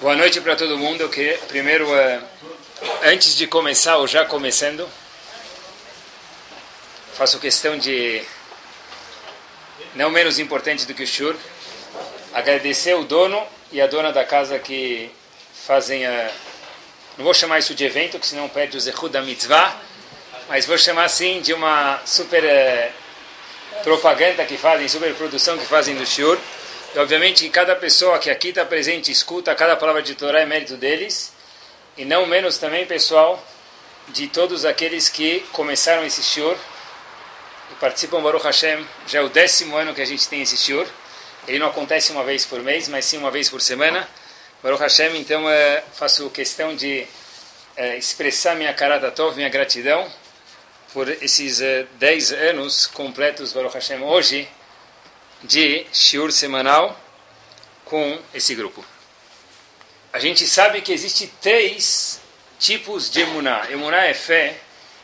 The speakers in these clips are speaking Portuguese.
Boa noite para todo mundo. Eu primeiro, uh, antes de começar, ou já começando, faço questão de, não menos importante do que o Shur, agradecer o dono e a dona da casa que fazem a. Não vou chamar isso de evento, que senão perde o Zehud da mitzvah, mas vou chamar assim de uma super uh, propaganda que fazem, super produção que fazem do Shur. E obviamente que cada pessoa que aqui está presente escuta cada palavra de Torá é mérito deles. E não menos também, pessoal, de todos aqueles que começaram esse shiur e participam Baruch Hashem. Já é o décimo ano que a gente tem esse shiur. Ele não acontece uma vez por mês, mas sim uma vez por semana. Baruch Hashem, então é, faço questão de é, expressar minha karata tov, minha gratidão por esses é, dez anos completos, Baruch Hashem, hoje de shiur semanal com esse grupo. A gente sabe que existe três tipos de emuná. Emuná é fé,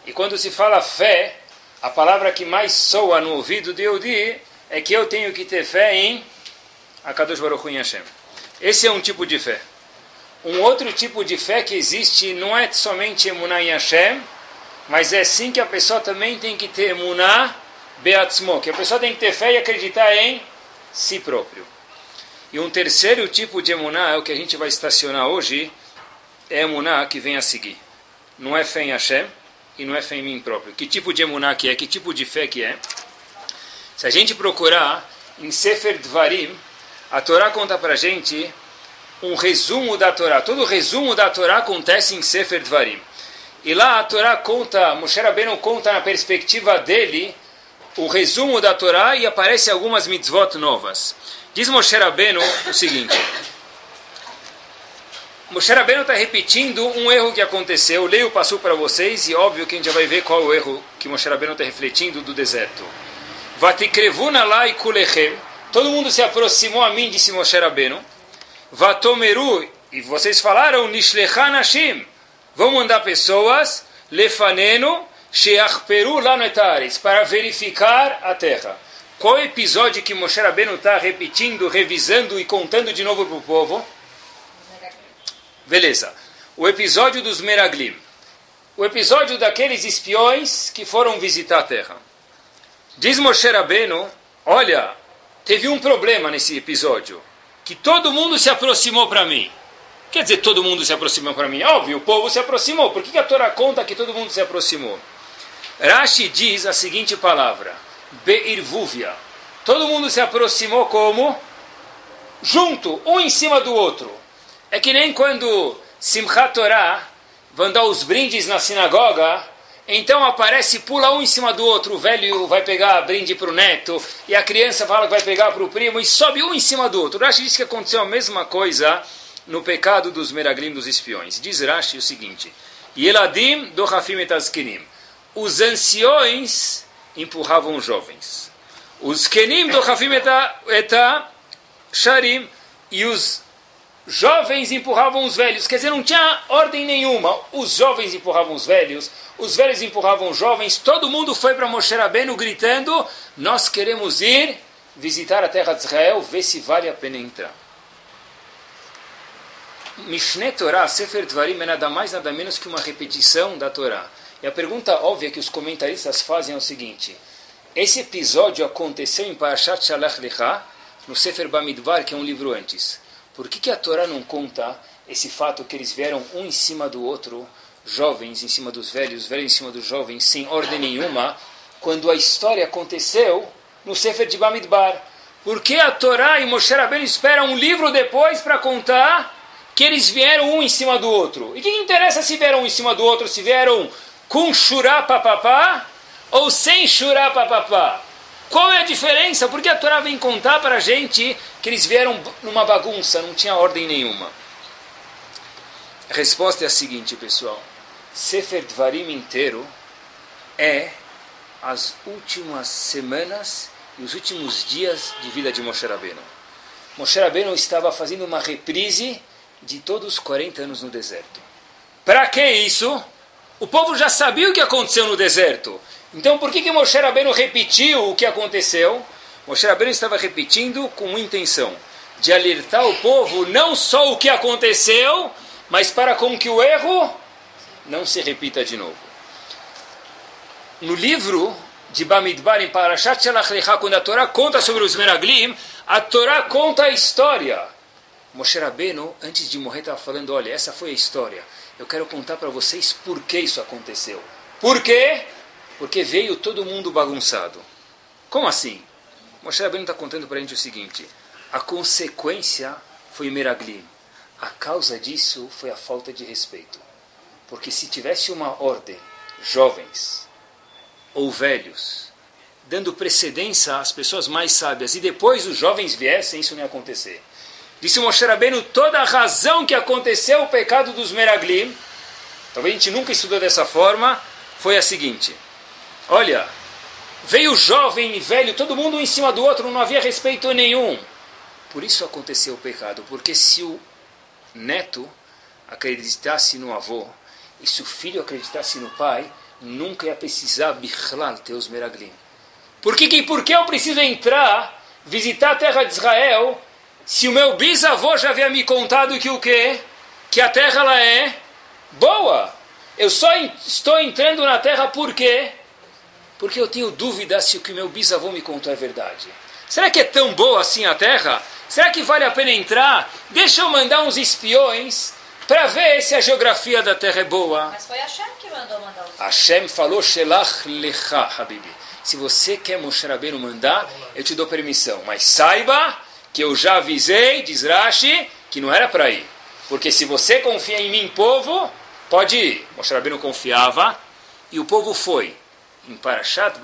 e quando se fala fé, a palavra que mais soa no ouvido de Yehudi é que eu tenho que ter fé em Akadosh Baruch Hu Hashem. Esse é um tipo de fé. Um outro tipo de fé que existe não é somente emuná em Hashem, mas é sim que a pessoa também tem que ter emuná Beatzmo, que a pessoa tem que ter fé e acreditar em si próprio. E um terceiro tipo de emuná é o que a gente vai estacionar hoje, é emuná que vem a seguir. Não é fé em Hashem e não é fé em mim próprio. Que tipo de emuná que é? Que tipo de fé que é? Se a gente procurar em Sefer Dvarim, a Torá conta para a gente um resumo da Torá. Todo o resumo da Torá acontece em Sefer Dvarim. E lá a Torá conta, Moshe Rabbeinu conta na perspectiva dele o resumo da Torá e aparece algumas mitzvot novas. Diz Moshe Rabbeinu o seguinte. Moshe Rabbeinu está repetindo um erro que aconteceu. Leio passo para vocês e óbvio que a gente já vai ver qual é o erro que Moshe Rabbeinu está refletindo do deserto. Vatikrevuna lá e kulechem. Todo mundo se aproximou a mim, disse Moshe Rabbeinu. Vatomeru, e vocês falaram, Nishlechan Hashim. Vão mandar pessoas, lefaneno, Sheachperu Lanetares, para verificar a terra. Qual é o episódio que Moshe Rabbeinu está repetindo, revisando e contando de novo para o povo? Beleza. O episódio dos Meraglim. O episódio daqueles espiões que foram visitar a terra. Diz Moshe Rabbeinu, olha, teve um problema nesse episódio, que todo mundo se aproximou para mim. Quer dizer, todo mundo se aproximou para mim? Óbvio, o povo se aproximou. Por que a Torá conta que todo mundo se aproximou? Rashi diz a seguinte palavra, Beirvuvia. Todo mundo se aproximou como? Junto, um em cima do outro. É que nem quando Simchat Torah vão dar os brindes na sinagoga, então aparece, pula um em cima do outro, o velho vai pegar brinde para o neto, e a criança fala que vai pegar para o primo, e sobe um em cima do outro. Rashi diz que aconteceu a mesma coisa no pecado dos meraglim, dos espiões. Diz Rashi o seguinte, Yeladim do Hafim etazkinim os anciões empurravam os jovens. Os kenim do Hafim eta sharim e os jovens empurravam os velhos. Quer dizer, não tinha ordem nenhuma. Os jovens empurravam os velhos, os velhos empurravam os jovens. Todo mundo foi para Moshe Rabbeinu gritando: Nós queremos ir visitar a terra de Israel, ver se vale a pena entrar. Mishneh Torah, Sefer Dvarim, é nada mais nada menos que uma repetição da Torá. E a pergunta óbvia que os comentaristas fazem é o seguinte: esse episódio aconteceu em Parashat Shalach Lecha, no Sefer Bamidbar, que é um livro antes. Por que, que a Torá não conta esse fato que eles vieram um em cima do outro, jovens em cima dos velhos, velhos em cima dos jovens, sem ordem nenhuma, quando a história aconteceu no Sefer de Bamidbar? Por que a Torá e Moshe Rabbeinu esperam um livro depois para contar que eles vieram um em cima do outro? E que interessa se vieram um em cima do outro, se vieram com churá papapá ou sem churá papapá? Qual é a diferença? Porque a Torá vem contar para a gente que eles vieram numa bagunça, não tinha ordem nenhuma. A resposta é a seguinte, pessoal. Sefer Dvarim inteiro é as últimas semanas e os últimos dias de vida de Moshe Rabbeinu. Moshe Rabbeinu estava fazendo uma reprise de todos os 40 anos no deserto. Para que isso? O povo já sabia o que aconteceu no deserto. Então por que, que Moshe Rabbeinu repetiu o que aconteceu? Moshe Rabbeinu estava repetindo com intenção. de alertar o povo não só o que aconteceu, mas para com que o erro não se repita de novo. No livro de Bamidbar, em Parashat Shalach Lecha, quando a Torá conta sobre os Meraglim, a Torá conta a história. Moshe Rabbeinu, antes de morrer, estava falando, olha, essa foi a história. Eu quero contar para vocês por que isso aconteceu. Por quê? Porque veio todo mundo bagunçado. Como assim? Moshe Rabbeinu está contando para a gente o seguinte. A consequência foi Meraglim. A causa disso foi a falta de respeito. Porque se tivesse uma ordem, jovens ou velhos, dando precedência às pessoas mais sábias, e depois os jovens viessem, isso não ia acontecer. Disse Moshe Rabbeinu, toda a razão que aconteceu o pecado dos Meraglim, talvez a gente nunca estudou dessa forma, foi a seguinte. Olha, veio jovem e velho, todo mundo um em cima do outro, não havia respeito nenhum. Por isso aconteceu o pecado, porque se o neto acreditasse no avô, e se o filho acreditasse no pai, nunca ia precisar bichlal ter os meraglim. Por que, por que eu preciso entrar, visitar a terra de Israel, se o meu bisavô já havia me contado que o quê? Que a terra ela é boa. Eu só estou entrando na terra por quê? Porque eu tenho dúvida se o que meu bisavô me contou é verdade. Será que é tão boa assim a terra? Será que vale a pena entrar? Deixa eu mandar uns espiões para ver se a geografia da terra é boa. Mas foi Hashem que mandou mandar os Hashem falou, Shelach lecha, Habibi. Se você quer Moshe Rabbeinu mandar, eu te dou permissão. Mas saiba que eu já avisei, diz Rashi, que não era para ir. Porque se você confia em mim, povo, pode ir. Moshe Rabbeinu confiava e o povo foi. Em Parashat,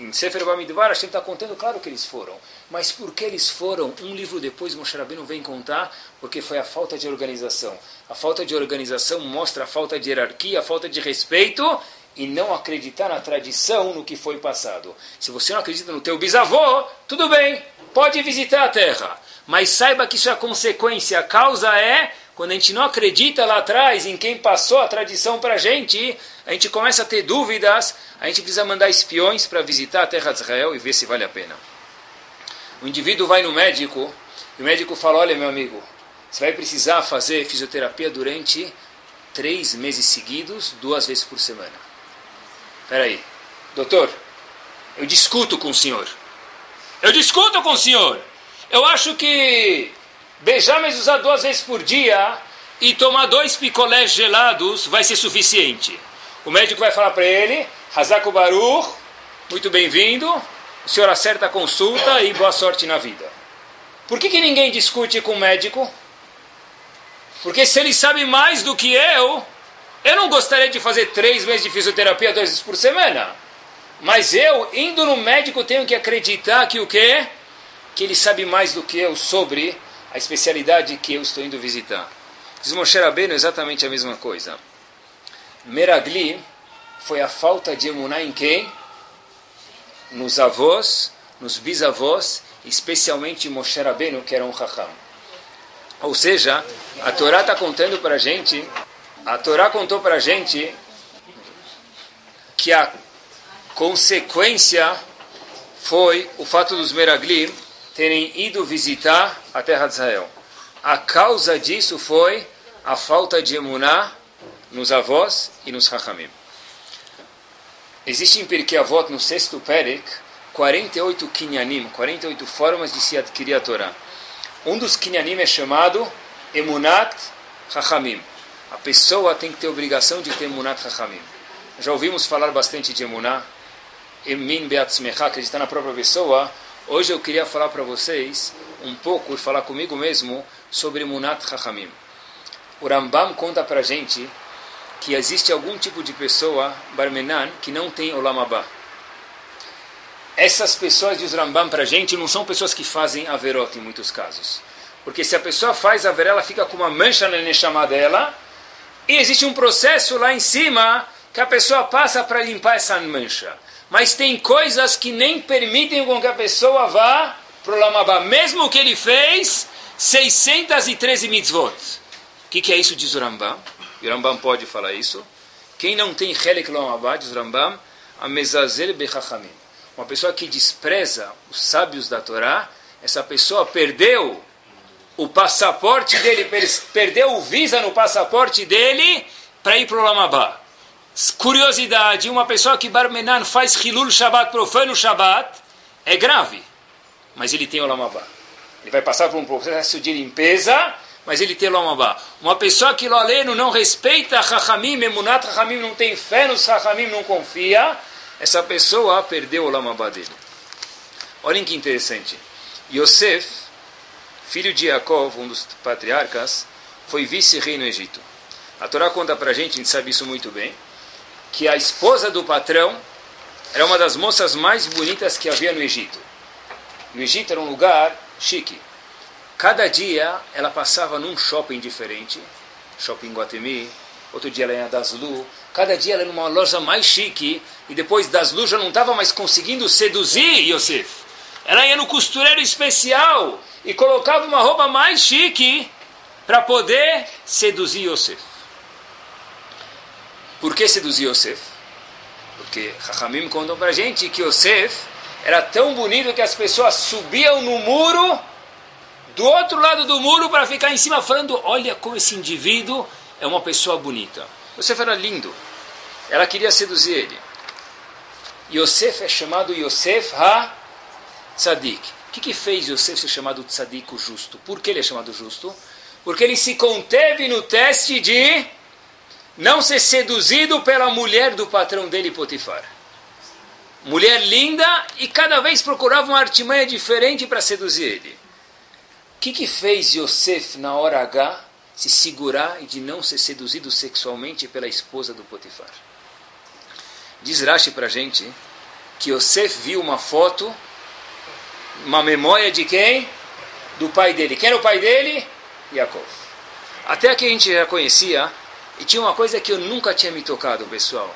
em Sefer Bamidbar, Hashem está contando, claro que eles foram. Mas por que eles foram? Um livro depois, Moshe Rabbeinu vem contar, porque foi a falta de organização. A falta de organização mostra a falta de hierarquia, a falta de respeito e não acreditar na tradição, no que foi passado. Se você não acredita no teu bisavô, tudo bem, pode visitar a terra. Mas saiba que isso é a consequência. A causa é, quando a gente não acredita lá atrás em quem passou a tradição para a gente, a gente começa a ter dúvidas, a gente precisa mandar espiões para visitar a terra de Israel e ver se vale a pena. O indivíduo vai no médico e o médico fala: Olha, meu amigo, você vai precisar fazer fisioterapia durante três meses seguidos, duas vezes por semana. Espera aí, doutor, eu discuto com o senhor. Eu discuto com o senhor. Eu acho que beijar usar duas vezes por dia e tomar dois picolés gelados vai ser suficiente. O médico vai falar para ele, Hazako Baruch, muito bem-vindo, o senhor acerta a consulta e boa sorte na vida. Por que, que ninguém discute com o médico? Porque se ele sabe mais do que eu, eu não gostaria de fazer três meses de fisioterapia duas vezes por semana. Mas eu, indo no médico, tenho que acreditar que o quê? Que ele sabe mais do que eu sobre a especialidade que eu estou indo visitar. Diz Moshe Rabbeinu exatamente a mesma coisa. Meragli foi a falta de emuná em quem? nos avós, nos bisavós, especialmente Moshe Rabbeinu, que era um Raham. Ou seja, a Torá está contando para a gente, a Torá contou para a gente que a consequência foi o fato dos Meraglim terem ido visitar a terra de Israel. A causa disso foi a falta de emuná nos avós e nos Rahamim. Existe em Pirkei Avot, no sexto Perek, 48 kinyanim, 48 formas de se adquirir a Torá. Um dos kinyanim é chamado Emunat Chachamim. A pessoa tem que ter obrigação de ter Emunat Chachamim. Já ouvimos falar bastante de Emunah, Emin Beatzmecha, acreditar na própria pessoa. Hoje eu queria falar para vocês um pouco e falar comigo mesmo sobre Emunat Chachamim. O Rambam conta para a gente que existe algum tipo de pessoa, Barmenan, que não tem Olam Abba. Essas pessoas, diz Rambam para a gente, não são pessoas que fazem averot em muitos casos. Porque se a pessoa faz averot, ela fica com uma mancha na neshama dela, e existe um processo lá em cima que a pessoa passa para limpar essa mancha. Mas tem coisas que nem permitem com que a pessoa vá para o Lamabá, mesmo que ele fez 613 mitzvot. O que, que é isso, diz o Rambam? O Rambam pode falar isso. Quem não tem Helek Lomabad, diz o Rambam, a mezazel bechachamim. Uma pessoa que despreza os sábios da Torá, essa pessoa perdeu o passaporte dele, perdeu o visa no passaporte dele para ir para o Lamabá. Curiosidade, uma pessoa que Barmenan faz Hilul Shabbat, profano Shabbat, é grave, mas ele tem o Lamabá. Ele vai passar por um processo de limpeza, mas ele tem o Lamabá. Uma pessoa que Loleno não respeita Chachamim, Emunat Chachamim, não tem fé nos Chachamim, não confia, essa pessoa perdeu o Lamabá dele. Olhem que interessante. Yosef, filho de Jacob, um dos patriarcas, foi vice-rei no Egito. A Torá conta para a gente, a gente sabe isso muito bem, que a esposa do patrão era uma das moças mais bonitas que havia no Egito. O Egito era um lugar chique. Cada dia ela passava num shopping diferente, shopping Guatemi, outro dia ela ia das Lu, cada dia ela ia numa loja mais chique, e depois das Lu já não estava mais conseguindo seduzir Yosef. Ela ia no costureiro especial e colocava uma roupa mais chique para poder seduzir Yosef. Por que seduzir Yosef? Porque Rahamim contou para gente que Yosef era tão bonito que as pessoas subiam no muro, do outro lado do muro, para ficar em cima falando: Olha como esse indivíduo é uma pessoa bonita. Yosef era lindo. Ela queria seduzir ele. Yosef é chamado Yosef ha Tzadik. O que, que fez Yosef ser chamado Tzadik, o justo? Por que ele é chamado justo? Porque ele se conteve no teste de não ser seduzido pela mulher do patrão dele, Potifar. Mulher linda e cada vez procurava uma artimanha diferente para seduzir ele. O que, que fez Yosef na hora H se segurar e de não ser seduzido sexualmente pela esposa do Potifar? Diz Rashi para gente que Yosef viu uma foto, uma memória de quem? Do pai dele. Quem era o pai dele? Yaakov. Até que a gente já conhecia e tinha uma coisa que eu nunca tinha me tocado, pessoal.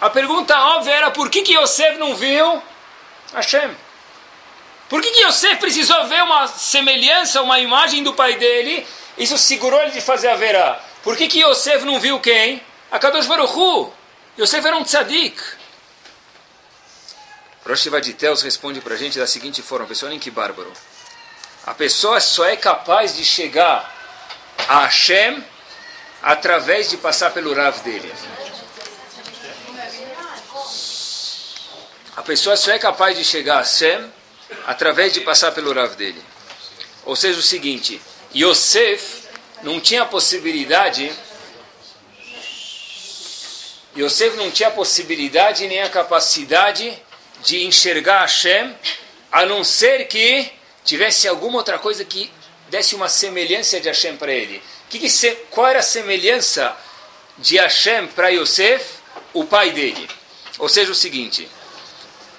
A pergunta óbvia era por que, que Yosef não viu Hashem? Por que, que Yosef precisou ver uma semelhança, uma imagem do pai dele? Isso segurou ele de fazer a verá. Por que, que Yosef não viu quem? A Kadosh Baruch Hu. Yosef era um tzadik. Rosh Vaditeus responde para a gente da seguinte forma, pessoal, nem que bárbaro. A pessoa só é capaz de chegar a Hashem através de passar pelo Rav dele. A pessoa só é capaz de chegar a Hashem através de passar pelo Rav dele. Ou seja, o seguinte, Yosef não tinha possibilidade Yosef não tinha possibilidade nem a capacidade de enxergar Hashem, a não ser que tivesse alguma outra coisa que desse uma semelhança de Hashem para ele. Que que se, qual era a semelhança de Hashem para Yosef, o pai dele? Ou seja, o seguinte: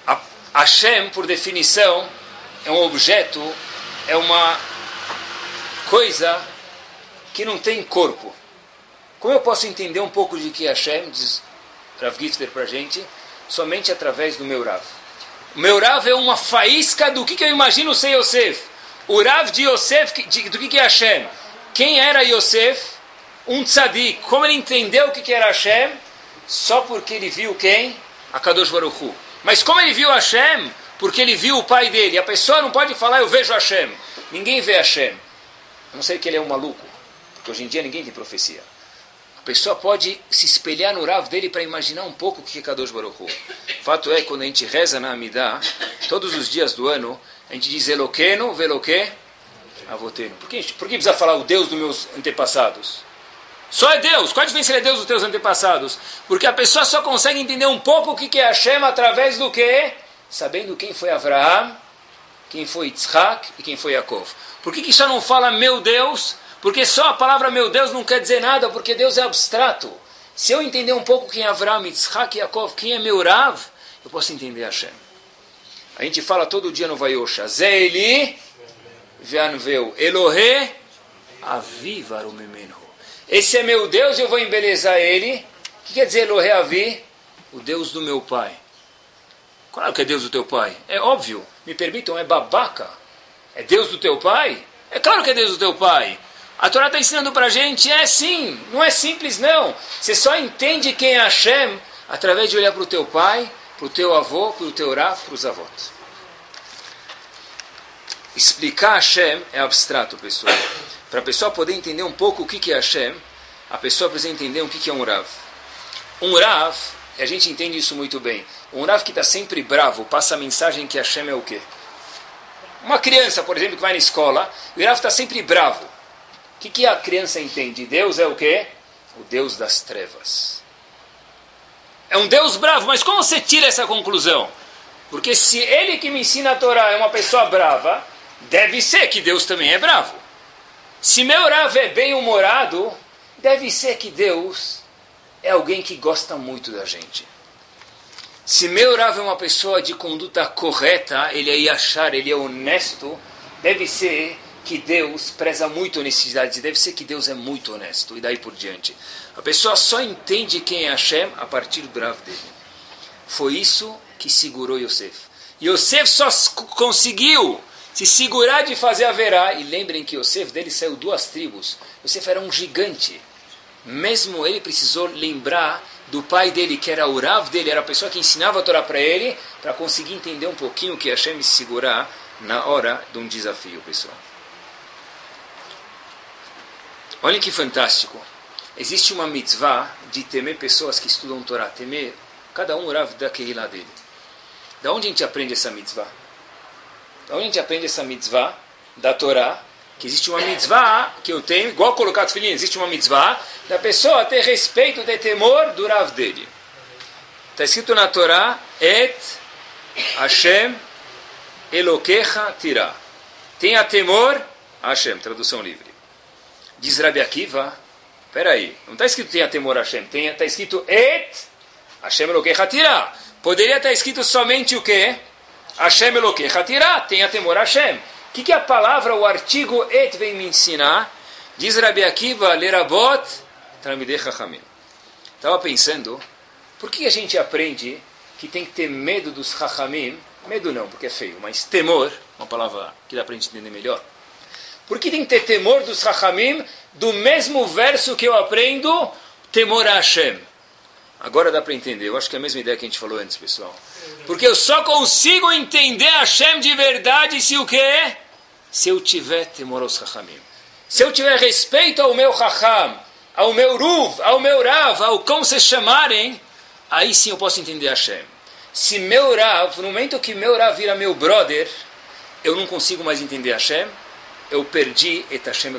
a, Hashem, por definição, é um objeto, é uma coisa que não tem corpo. Como eu posso entender um pouco de que Hashem, diz Rav Gifter para a gente, somente através do meu Rav. O meu Rav é uma faísca do que, que eu imagino ser Yosef. O Rav de Yosef, de, do que, que é Hashem. Quem era Yosef? Um tzadik. Como ele entendeu o que, que era Hashem? Só porque ele viu quem? A Kadosh Baruch Hu. Mas como ele viu Hashem? Porque ele viu o pai dele. A pessoa não pode falar, eu vejo Hashem. Ninguém vê Hashem. A não sei que ele é um maluco. Porque hoje em dia ninguém tem profecia. A pessoa pode se espelhar no Rav dele para imaginar um pouco o que é Kadosh Baruch Hu. Fato é, quando a gente reza na Amidah, todos os dias do ano, a gente diz Eloqueno, Veloque, Avoteno. Por que, por que precisa falar o Deus dos meus antepassados? Só é Deus. Qual a diferença é Deus dos teus antepassados? Porque a pessoa só consegue entender um pouco o que é Hashem através do que? Sabendo quem foi Abraão, quem foi Yitzhak e quem foi Yaakov. Por que, que só não fala meu Deus? Porque só a palavra meu Deus não quer dizer nada, porque Deus é abstrato. Se eu entender um pouco quem é Avraham, Yitzhak Yaakov, quem é meu Rav, eu posso entender Hashem. A gente fala todo dia no Vayosha, Zeili Veanveu, Elohe Avivaru Memenu. Esse é meu Deus eu vou embelezar ele. O que quer dizer Elohe Avi? O Deus do meu pai. Claro que é Deus do teu pai. É óbvio. Me permitam, é babaca. É Deus do teu pai? É claro que é Deus do teu pai. A Torá está ensinando para a gente, é sim, não é simples não. Você só entende quem é Hashem através de olhar para o teu pai, para o teu avô, para o teu Rav, para os avós. explicar Hashem é abstrato, pessoal. Para a pessoa poder entender um pouco o que é Hashem, a pessoa precisa entender o que é um Rav. Um Rav, a gente entende isso muito bem. Um Rav que está sempre bravo, passa a mensagem que Hashem é o quê? Uma criança, por exemplo, que vai na escola, o Rav está sempre bravo. O que, que a criança entende? Deus é o quê? O Deus das trevas. É um Deus bravo, mas como você tira essa conclusão? Porque se ele que me ensina a Torá é uma pessoa brava, deve ser que Deus também é bravo. Se meu Rav é bem-humorado, deve ser que Deus é alguém que gosta muito da gente. Se meu Rav é uma pessoa de conduta correta, ele é yachar, ele é honesto, deve ser que Deus preza muito honestidade, deve ser que Deus é muito honesto, e daí por diante. A pessoa só entende quem é Hashem a partir do Rav dele. Foi isso que segurou Yosef. Yosef só conseguiu se segurar de fazer a verá, e lembrem que Yosef dele saiu duas tribos. Yosef era um gigante. Mesmo ele precisou lembrar do pai dele, que era o Rav dele, era a pessoa que ensinava a Torá para ele, para conseguir entender um pouquinho que Hashem se segurar na hora de um desafio, pessoal. Olhem que fantástico. Existe uma mitzvah de temer pessoas que estudam Torá, temer cada um o Rav da Kehillah dele. Da onde a gente aprende essa mitzvah? Da onde a gente aprende essa mitzvah da Torá? Que existe uma mitzvah que eu tenho, igual colocar filhinhos, existe uma mitzvah da pessoa ter respeito, ter temor do Rav dele. Está escrito na Torá, Et Hashem Elokecha Tira. Tenha temor Hashem, tradução livre. Diz Rabi Akiva, peraí, não está escrito tenha temor Hashem, está escrito Et Hashem Elokecha Tira. Poderia estar escrito somente o quê? Hashem Elokecha Tirá, tenha temor a Hashem. O que, que a palavra, o artigo et vem me ensinar? Diz Rabi Akiva, lerabot Talmidei Chachamim. Estava pensando, por que a gente aprende que tem que ter medo dos Chachamim? Medo não, porque é feio, mas temor, uma palavra que dá para a gente entender melhor. Por que tem que ter temor dos Chachamim do mesmo verso que eu aprendo, temor a Hashem? Agora dá para entender. Eu acho que é a mesma ideia que a gente falou antes, pessoal. Porque eu só consigo entender Hashem de verdade se o quê? Se eu tiver temor aos Chachamim. Se eu tiver respeito ao meu Chacham, ao meu Ruv, ao meu Rav, ao como vocês chamarem, aí sim eu posso entender Hashem. Se meu Rav, no momento que meu Rav vira meu brother, eu não consigo mais entender Hashem, eu perdi et Hashem.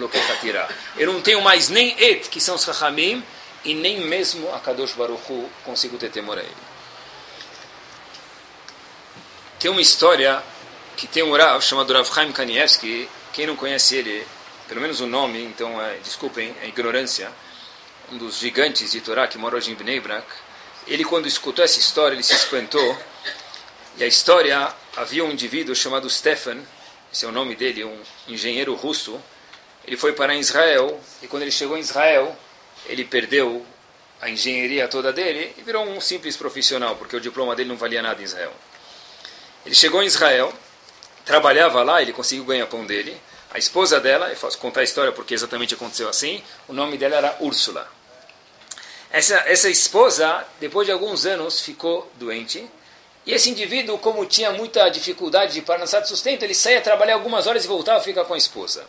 Eu não tenho mais nem et, que são os Chachamim, e nem mesmo a Kadosh Baruch Hu consigo ter temor a ele. Tem uma história que tem um Rav chamado Rav Chaim Kanievski, quem não conhece ele, pelo menos o nome, então é, desculpem a ignorância, um dos gigantes de Torá que mora hoje em Bnei Brak, ele quando escutou essa história, ele se espantou, e a história, havia um indivíduo chamado Stefan, esse é o nome dele, um engenheiro russo, ele foi para Israel, e quando ele chegou em Israel, ele perdeu a engenharia toda dele e virou um simples profissional, porque o diploma dele não valia nada em Israel. Ele chegou em Israel, trabalhava lá, ele conseguiu ganhar pão dele. A esposa dela, eu posso contar a história porque exatamente aconteceu assim, o nome dela era Úrsula. Essa, essa esposa, depois de alguns anos, ficou doente. E esse indivíduo, como tinha muita dificuldade de parnassar de sustento, ele saía trabalhar algumas horas e voltava a ficar com a esposa.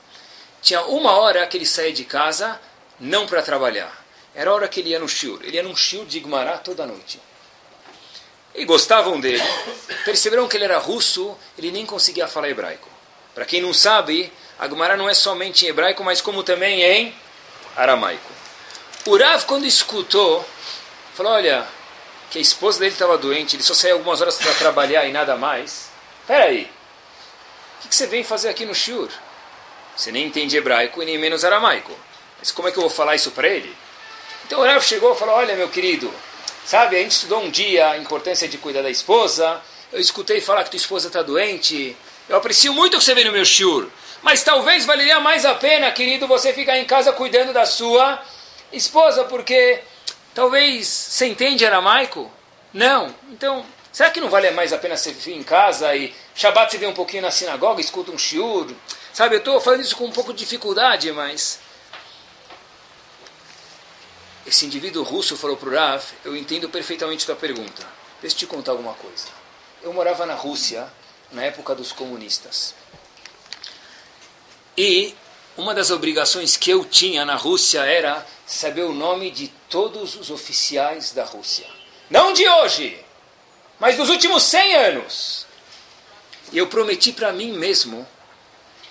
Tinha uma hora que ele saía de casa não para trabalhar. Era a hora que ele ia no shiur. Ele ia num shiur de Igmará toda noite. E gostavam dele. Perceberam que ele era russo, ele nem conseguia falar hebraico. Para quem não sabe, a Gemara não é somente em hebraico, mas como também em aramaico. O Rav, quando escutou, falou, olha, que a esposa dele estava doente, ele só saía algumas horas para trabalhar e nada mais. Espera aí, o que você vem fazer aqui no shiur? Você nem entende hebraico e nem menos aramaico. Mas como é que eu vou falar isso para ele? Então o Rav chegou e falou: Olha, meu querido, sabe, a gente estudou um dia a importância de cuidar da esposa. Eu escutei falar que tua esposa está doente. Eu aprecio muito que você veio no meu shiur. Mas talvez valeria mais a pena, querido, você ficar em casa cuidando da sua esposa, porque talvez você entende aramaico? Não. Então, será que não vale mais a pena você vir em casa e Shabbat você vem um pouquinho na sinagoga, escuta um shiur? Sabe, eu estou falando isso com um pouco de dificuldade, mas esse indivíduo russo falou para o Rav, eu entendo perfeitamente tua pergunta. Deixa eu te contar alguma coisa. Eu morava na Rússia na época dos comunistas. E uma das obrigações que eu tinha na Rússia era saber o nome de todos os oficiais da Rússia. Não de hoje, mas dos últimos 100 anos. E eu prometi para mim mesmo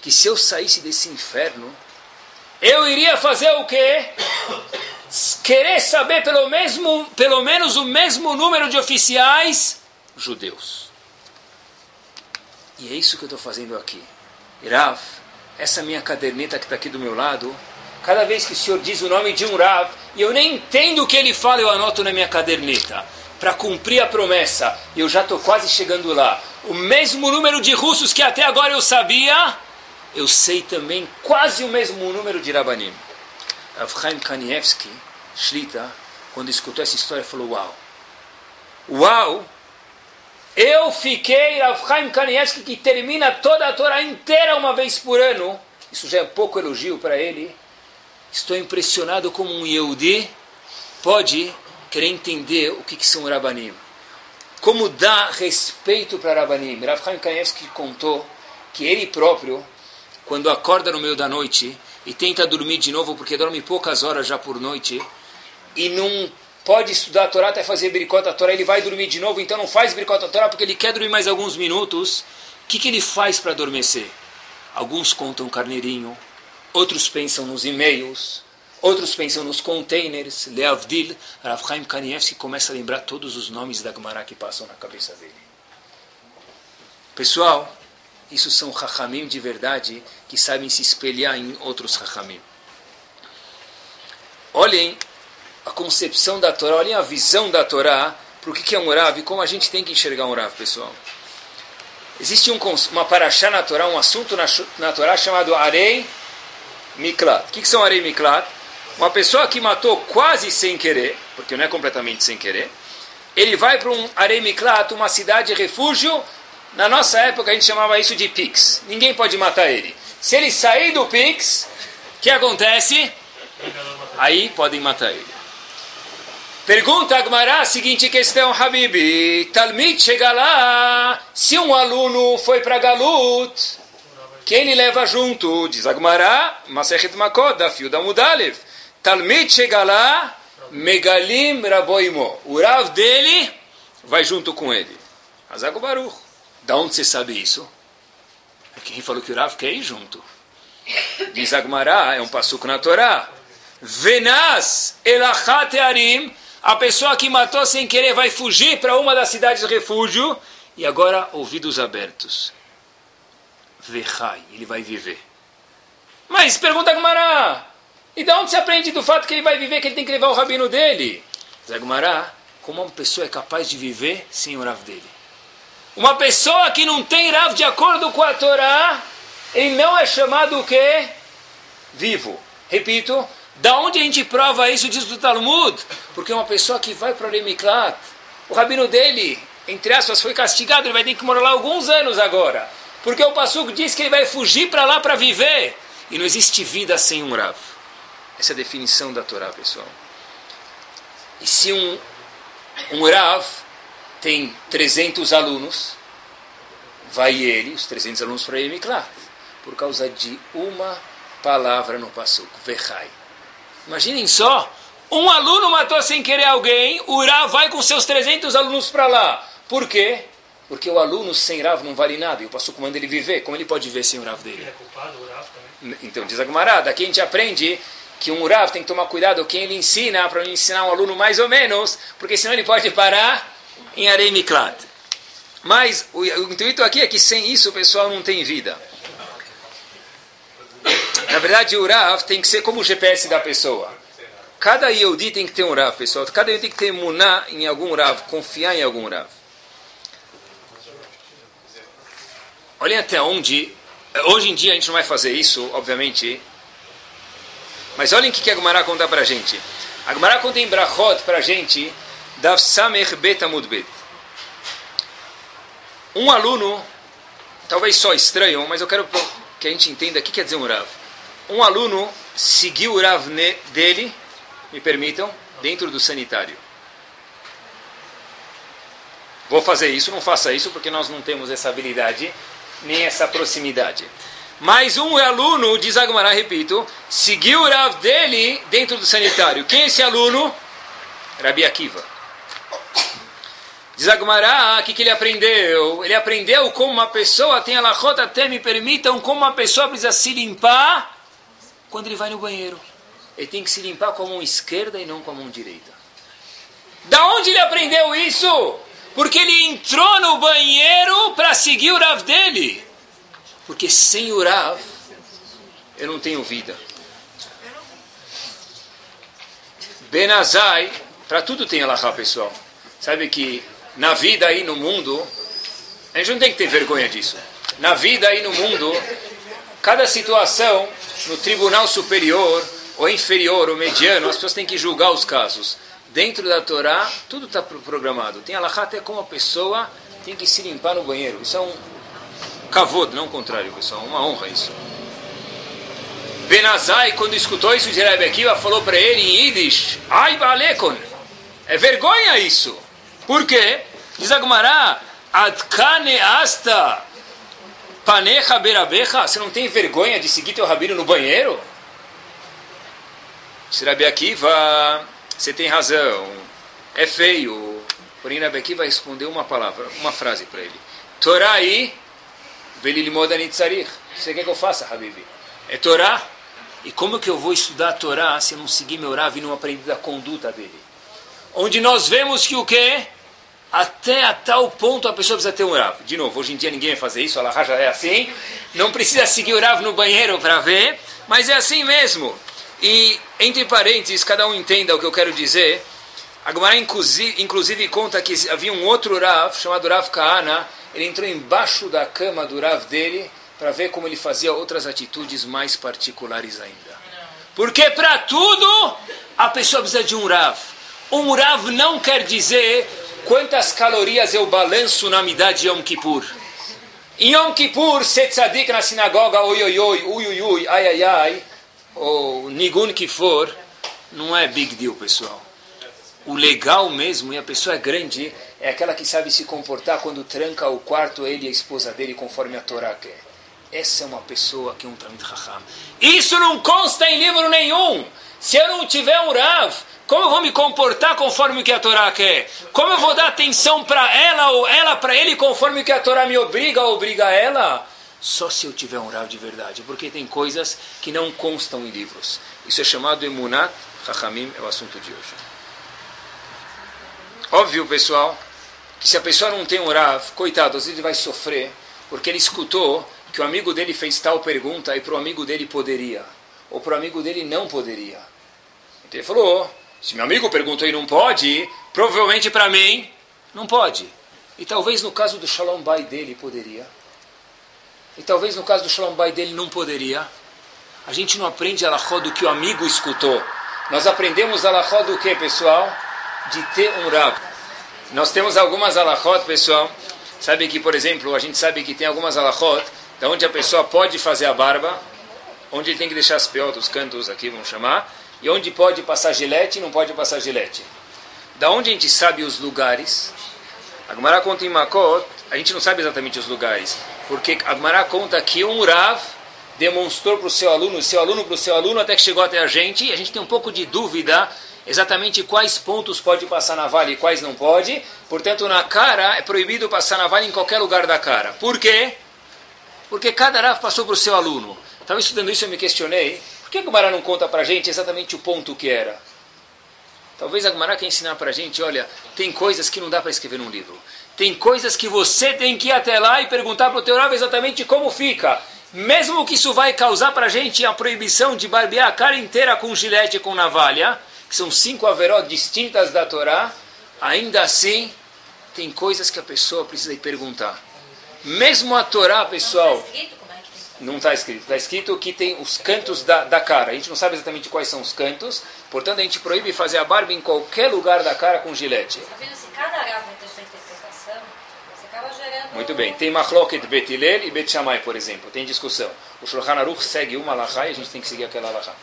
que se eu saísse desse inferno, eu iria fazer o quê? Querer saber pelo, mesmo, pelo menos o mesmo número de oficiais judeus. E é isso que eu estou fazendo aqui. Irav, essa minha caderneta que está aqui do meu lado, cada vez que o senhor diz o nome de um Rav, e eu nem entendo o que ele fala, eu anoto na minha caderneta. Para cumprir a promessa, eu já estou quase chegando lá. O mesmo número de russos que até agora eu sabia, eu sei também quase o mesmo número de Rabanim. Avchaim Kanievski, Shlita, quando escutou essa história, falou: Uau! Uau! Eu fiquei, Rav Chaim Kanievski, que termina toda a Torá inteira uma vez por ano. Isso já é pouco elogio para ele. Estou impressionado como um Yehudi pode querer entender o que, que são Rabanim. Como dá respeito para Rabanim. Rav Chaim Kanievski contou que ele próprio, quando acorda no meio da noite e tenta dormir de novo, porque dorme poucas horas já por noite, e não pode estudar a Torá até fazer bricota a Torá, ele vai dormir de novo, então não faz bricota a Torá porque ele quer dormir mais alguns minutos. O que, que ele faz para adormecer? Alguns contam carneirinho, outros pensam nos e-mails, outros pensam nos containers. Leavdil, Rav Chaim Kanievski começa a lembrar todos os nomes da Gemara que passam na cabeça dele. Pessoal, isso são Chachamim de verdade que sabem se espelhar em outros Chachamim. Olhem a concepção da Torá, olhem a visão da Torá para o que é um Rav e como a gente tem que enxergar um Rav, pessoal. Existe um, uma paraxá na Torá, um assunto na, na Torá chamado Arei Miklat. O que, que são Arei Miklat? Uma pessoa que matou quase sem querer, porque não é completamente sem querer, ele vai para um Arei Miklat, uma cidade refúgio. Na nossa época a gente chamava isso de Pix. Ninguém pode matar ele. Se ele sair do Pix, o que acontece? Aí podem matar ele. Pergunta Agmará a seguinte questão, Habib. Talmid chega lá, se um aluno foi para Galut, quem ele leva junto? Diz Agmará, Masechet Makot, da fio da Mudalev. Chega lá, Megalim Raboimo. O Rav dele vai junto com ele. Azago Baruch. Da onde você sabe isso? Quem falou que o Rav quer ir junto? Diz Agmará, é um passuco na Torá. Venas elachat arim a pessoa que matou sem querer vai fugir para uma das cidades de refúgio e agora ouvidos abertos. Verrai, ele vai viver. Mas pergunta Gumará, e de onde se aprende do fato que ele vai viver, que ele tem que levar o rabino dele? Zagumará, como uma pessoa é capaz de viver sem o Rav dele? Uma pessoa que não tem Rav de acordo com a Torá, ele não é chamado o quê? Vivo. Repito, da onde a gente prova isso, diz do Talmud? Porque uma pessoa que vai para o Lemiklat, o rabino dele, entre aspas, foi castigado, ele vai ter que morar lá alguns anos agora. Porque o Passuco diz que ele vai fugir para lá para viver. E não existe vida sem um Rav. Essa é a definição da Torá, pessoal. E se um, um Rav tem 300 alunos, vai ele, os 300 alunos para Lemiklat, por causa de uma palavra no Passuco, Verrai. Imaginem só, um aluno matou sem querer alguém, o Rav vai com seus 300 alunos para lá. Por quê? Porque o aluno sem Rav não vale nada, e o pastor comanda ele viver. Como ele pode viver sem o Rav dele? Ele é culpado, o Rav também. Então, diz a Gumará, daqui a gente aprende que um Rav tem que tomar cuidado quem ele ensina, para não ensinar um aluno mais ou menos, porque senão ele pode parar em Arei Miklat. Mas o, o intuito aqui é que sem isso o pessoal não tem vida. Na verdade, o Rav tem que ser como o GPS da pessoa. Cada Yehudi tem que ter um Rav, pessoal. Cada Yehudi tem que ter muná em algum Rav, confiar em algum Rav. Olhem até onde... Hoje em dia a gente não vai fazer isso, obviamente. Mas olhem o que a Gemara conta a gente. A Gemara conta em Brachot a gente, Bet. Um aluno, talvez só estranho, mas eu quero que a gente entenda o que quer dizer um Rav um aluno seguiu o Rav dele, me permitam, dentro do sanitário. Vou fazer isso, não faça isso, porque nós não temos essa habilidade, nem essa proximidade. Mas um aluno, diz Agmará, repito, seguiu o Rav dele dentro do sanitário. Quem é esse aluno? Rabi Akiva. Diz Agmará, o que, que ele aprendeu? Ele aprendeu como uma pessoa tem a lachota até me permitam, como uma pessoa precisa se limpar quando ele vai no banheiro. Ele tem que se limpar com a mão esquerda e não com a mão direita. Da onde ele aprendeu isso? Porque ele entrou no banheiro para seguir o Rav dele. Porque sem o Rav, eu não tenho vida. Benazai, para tudo tem alahá, pessoal. Sabe que na vida aí no mundo, a gente não tem que ter vergonha disso. Na vida aí no mundo, cada situação, no tribunal superior, ou inferior, ou mediano, as pessoas têm que julgar os casos. Dentro da Torá, tudo está programado. Tem alahá até como a pessoa tem que se limpar no banheiro. Isso é um kavod, não o contrário, pessoal. Uma honra isso. Benazai, quando escutou isso de Rebbe Akiva, falou para ele em Yiddish, Ai balekon, é vergonha isso. Por quê? Diz Agmará, Adkane asta panecha você não tem vergonha de seguir teu rabino no banheiro? Diz Rebbe Akiva, você tem razão, é feio. Porém, Rebbe Akiva respondeu uma palavra, uma frase para ele. Torai velilimoda nitzarich. Você quer que eu faça, Habibi? É Torá. E como que eu vou estudar a Torá se eu não seguir meu Rav e não aprender da conduta dele? Onde nós vemos que o quê? Até a tal ponto a pessoa precisa ter um Rav. De novo, hoje em dia ninguém vai fazer isso, a já é assim. Não precisa seguir o Rav no banheiro para ver, mas é assim mesmo. E, entre parênteses, cada um entenda o que eu quero dizer. A inclusive, conta que havia um outro Rav, chamado Rav Kahana, ele entrou embaixo da cama do Rav dele para ver como ele fazia outras atitudes mais particulares ainda. Porque para tudo, a pessoa precisa de um Rav. Um Rav não quer dizer quantas calorias eu balanço na midade de Yom Kippur. Em Yom Kippur, ser tzadik na sinagoga, oi, oi, oi, ui, ui, ui, ai, ai, ai, ou nigun que for, não é big deal, pessoal. O legal mesmo, e a pessoa é grande, é aquela que sabe se comportar quando tranca o quarto ele e a esposa dele conforme a Torá quer. Essa é uma pessoa que é um Talmud Raham. Isso não consta em livro nenhum. Se eu não tiver um Rav, como eu vou me comportar conforme o que a Torá quer? Como eu vou dar atenção para ela ou ela para ele conforme o que a Torá me obriga ou obriga ela? Só se eu tiver um Rav de verdade, porque tem coisas que não constam em livros. Isso é chamado Emunat Chachamim, é o assunto de hoje. Óbvio, pessoal, que se a pessoa não tem um Rav, coitado, às vezes ele vai sofrer, porque ele escutou que o amigo dele fez tal pergunta e para o amigo dele poderia, ou para o amigo dele não poderia. Então ele falou: se meu amigo perguntou e não pode, provavelmente para mim não pode. E talvez no caso do Shalom Bay dele poderia. E talvez no caso do Shalom Bay dele não poderia. A gente não aprende alahó do que o amigo escutou. Nós aprendemos alahó do que, pessoal? De ter um Rav. Nós temos algumas alahot, pessoal. Sabe que, por exemplo, a gente sabe que tem algumas alahot da onde a pessoa pode fazer a barba, onde ele tem que deixar as peotas, os cantos aqui, vamos chamar, e onde pode passar gilete e não pode passar gilete. Da onde a gente sabe os lugares? A Gemara conta em Makot, a gente não sabe exatamente os lugares, porque a Gemara conta que um Rav demonstrou para o seu aluno, o seu aluno para o seu aluno, até que chegou até a gente, e a gente tem um pouco de dúvida exatamente quais pontos pode passar navalha e quais não pode. Portanto, na cara é proibido passar navalha em qualquer lugar da cara. Por quê? Porque cada Rav passou para o seu aluno. Estava estudando isso e me questionei. Por que a não conta para a gente exatamente o ponto que era? Talvez a Gumara quer ensinar para a gente, olha, tem coisas que não dá para escrever num livro. Tem coisas que você tem que ir até lá e perguntar para o teu Rav exatamente como fica. Mesmo que isso vai causar para a gente a proibição de barbear a cara inteira com gilete e com navalha, que são cinco averó distintas da Torá, ainda assim tem coisas que a pessoa precisa ir perguntar. Mesmo a Torá, pessoal, não está escrito. Está escrito que tem os cantos da, da cara. A gente não sabe exatamente quais são os cantos. Portanto, a gente proíbe fazer a barba em qualquer lugar da cara com gilete. Muito bem. Tem Machloket Betilel e Bet Shammai, por exemplo. Tem discussão. O Shulchan Aruch segue uma alahá e a gente tem que seguir aquela alahá.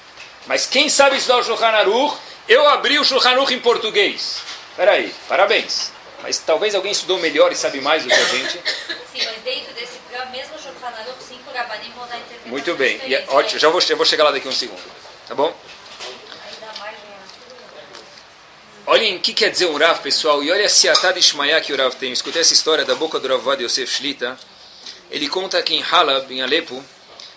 Mas quem sabe estudar o Shulchan Aruch, eu abri o Shulchan Aruch em português. Peraí, parabéns. Mas talvez alguém estudou melhor e sabe mais do que a gente. Sim, mas dentro desse mesmo Shulchan Aruch, cinco Rabanim vão dar interpretação. Muito bem. E, é ótimo, já vou, já vou chegar lá daqui um segundo. Tá bom? Olhem o que quer dizer um Rav, pessoal. E olha a Siatá de Ishmael que o Rav tem. escutei essa história da boca do Ravad Yosef Shlita. Ele conta que em Halab, em Alepo,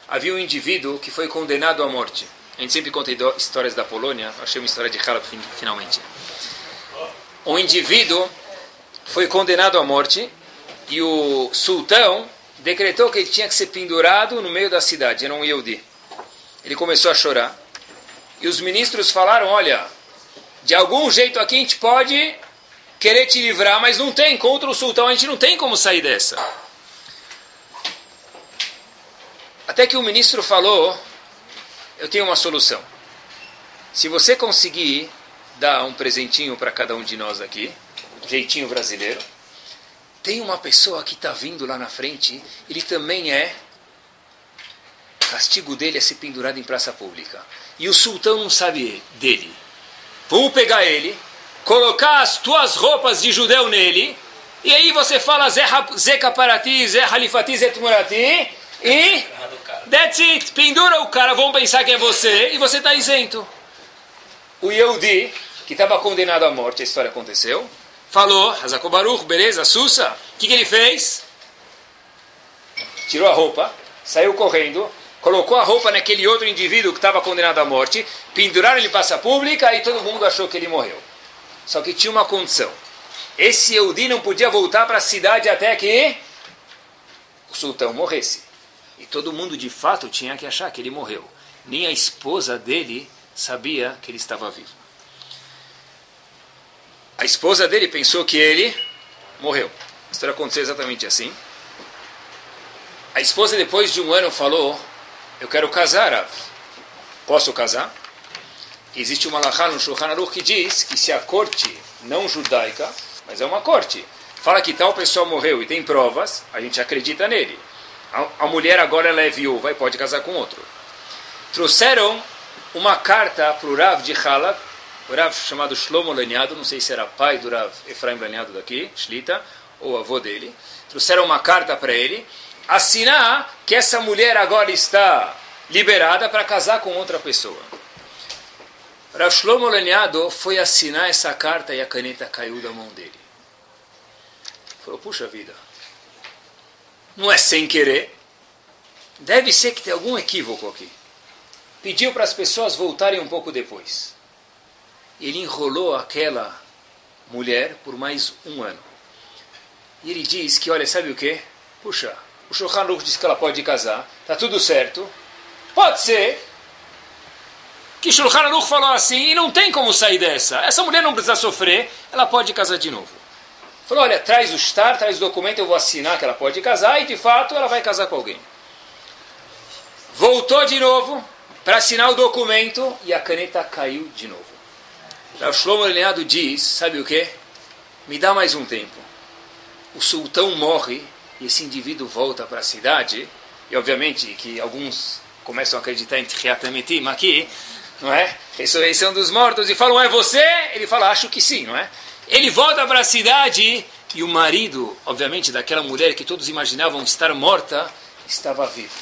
havia um indivíduo que foi condenado à morte. A gente sempre conta histórias da Polônia. Achei uma história de Halab, finalmente. Um indivíduo foi condenado à morte e o sultão decretou que ele tinha que ser pendurado no meio da cidade, era um Yehudi. Ele começou a chorar. E os ministros falaram, olha, de algum jeito aqui a gente pode querer te livrar, mas não tem, contra o sultão a gente não tem como sair dessa. Até que o ministro falou, eu tenho uma solução. Se você conseguir dar um presentinho para cada um de nós aqui, jeitinho brasileiro, tem uma pessoa que está vindo lá na frente, ele também é. Castigo dele é ser pendurado em praça pública. E o sultão não sabe dele. Vamos pegar ele, colocar as tuas roupas de judeu nele, e aí você fala Zeca Parati, Zé Halifati, Zé Tumurati, e that's it. Pendura o cara, vão pensar que é você, e você está isento. O Yehudi, que estava condenado à morte, a história aconteceu, falou, Hazakobaruch, beleza, Sussa, o que, que ele fez? Tirou a roupa, saiu correndo, colocou a roupa naquele outro indivíduo que estava condenado à morte, penduraram ele praça pública e todo mundo achou que ele morreu. Só que tinha uma condição. Esse Eudi não podia voltar para a cidade até que o sultão morresse. E todo mundo de fato tinha que achar que ele morreu. Nem a esposa dele sabia que ele estava vivo. A esposa dele pensou que ele morreu. A história aconteceu exatamente assim. A esposa, depois de um ano, falou: Eu quero casar, Rav. Posso casar? Existe uma lahá no Shulchan Aruch que diz que se a corte não judaica, mas é uma corte, fala que tal pessoa morreu e tem provas, a gente acredita nele. A, a mulher agora ela é viúva e pode casar com outro. Trouxeram uma carta para o Rav de Halab, o Rav chamado Shlomo Laniado, não sei se era pai do Rav Efraim Laniado daqui, Shlita, ou avô dele, trouxeram uma carta para ele, assinar que essa mulher agora está liberada para casar com outra pessoa. Rav Shlomo foi assinar essa carta e a caneta caiu da mão dele. Falou, puxa vida, não é sem querer, deve ser que tem algum equívoco aqui. Pediu para as pessoas voltarem um pouco depois ele enrolou aquela mulher por mais um ano. E ele diz que, olha, sabe o que? Puxa, o Shulchan Aruch diz que ela pode casar, está tudo certo. Pode ser que Shulchan Aruch falou assim e não tem como sair dessa. Essa mulher não precisa sofrer, ela pode casar de novo. Falou, olha, traz o estar, traz o documento, eu vou assinar que ela pode casar e de fato ela vai casar com alguém. Voltou de novo para assinar o documento e a caneta caiu de novo. Rav Shlomo Eliado diz, sabe o que? Me dá mais um tempo. O sultão morre e esse indivíduo volta para a cidade. E obviamente que alguns começam a acreditar em Triatametim aqui, não é? Ressurreição dos mortos e falam, é você? Ele fala, acho que sim, não é? Ele volta para a cidade e o marido, obviamente, daquela mulher que todos imaginavam estar morta, estava vivo.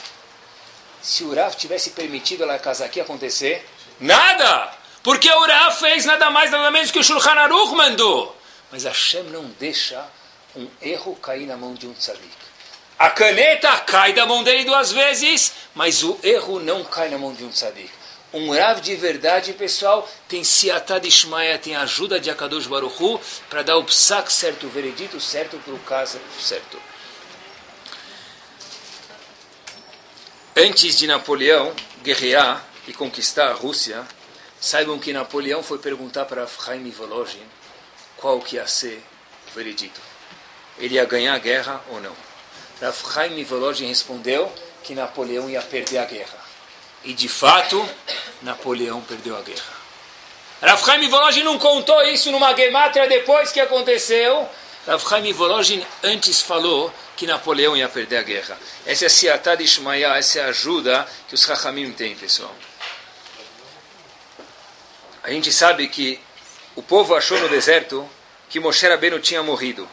Se o tivesse permitido ela casar aqui acontecer, nada! Porque o fez nada mais nada menos que o Shulchan Aruch mandou. Mas Hashem não deixa um erro cair na mão de um tzadik. A caneta cai da mão dele duas vezes, mas o erro não cai na mão de um tzadik. Um Rav de verdade, pessoal, tem Siatad Ishmael, tem a ajuda de Akadosh Baruchu para dar o psak certo, o veredito certo para o caso certo. Antes de Napoleão guerrear e conquistar a Rússia, Saibam que Napoleão foi perguntar para Jaime Volozhin qual que ia ser o veredito. Ele ia ganhar a guerra ou não. Rav Chaim respondeu que Napoleão ia perder a guerra. E de fato, Napoleão perdeu a guerra. Rav Chaim não contou isso numa gemátria depois que aconteceu. Rav Chaim antes falou que Napoleão ia perder a guerra. Essa é a Siatá de essa é a ajuda que os Chachamim têm, pessoal. A gente sabe que o povo achou no deserto que Moshe Rabbeinu tinha morrido.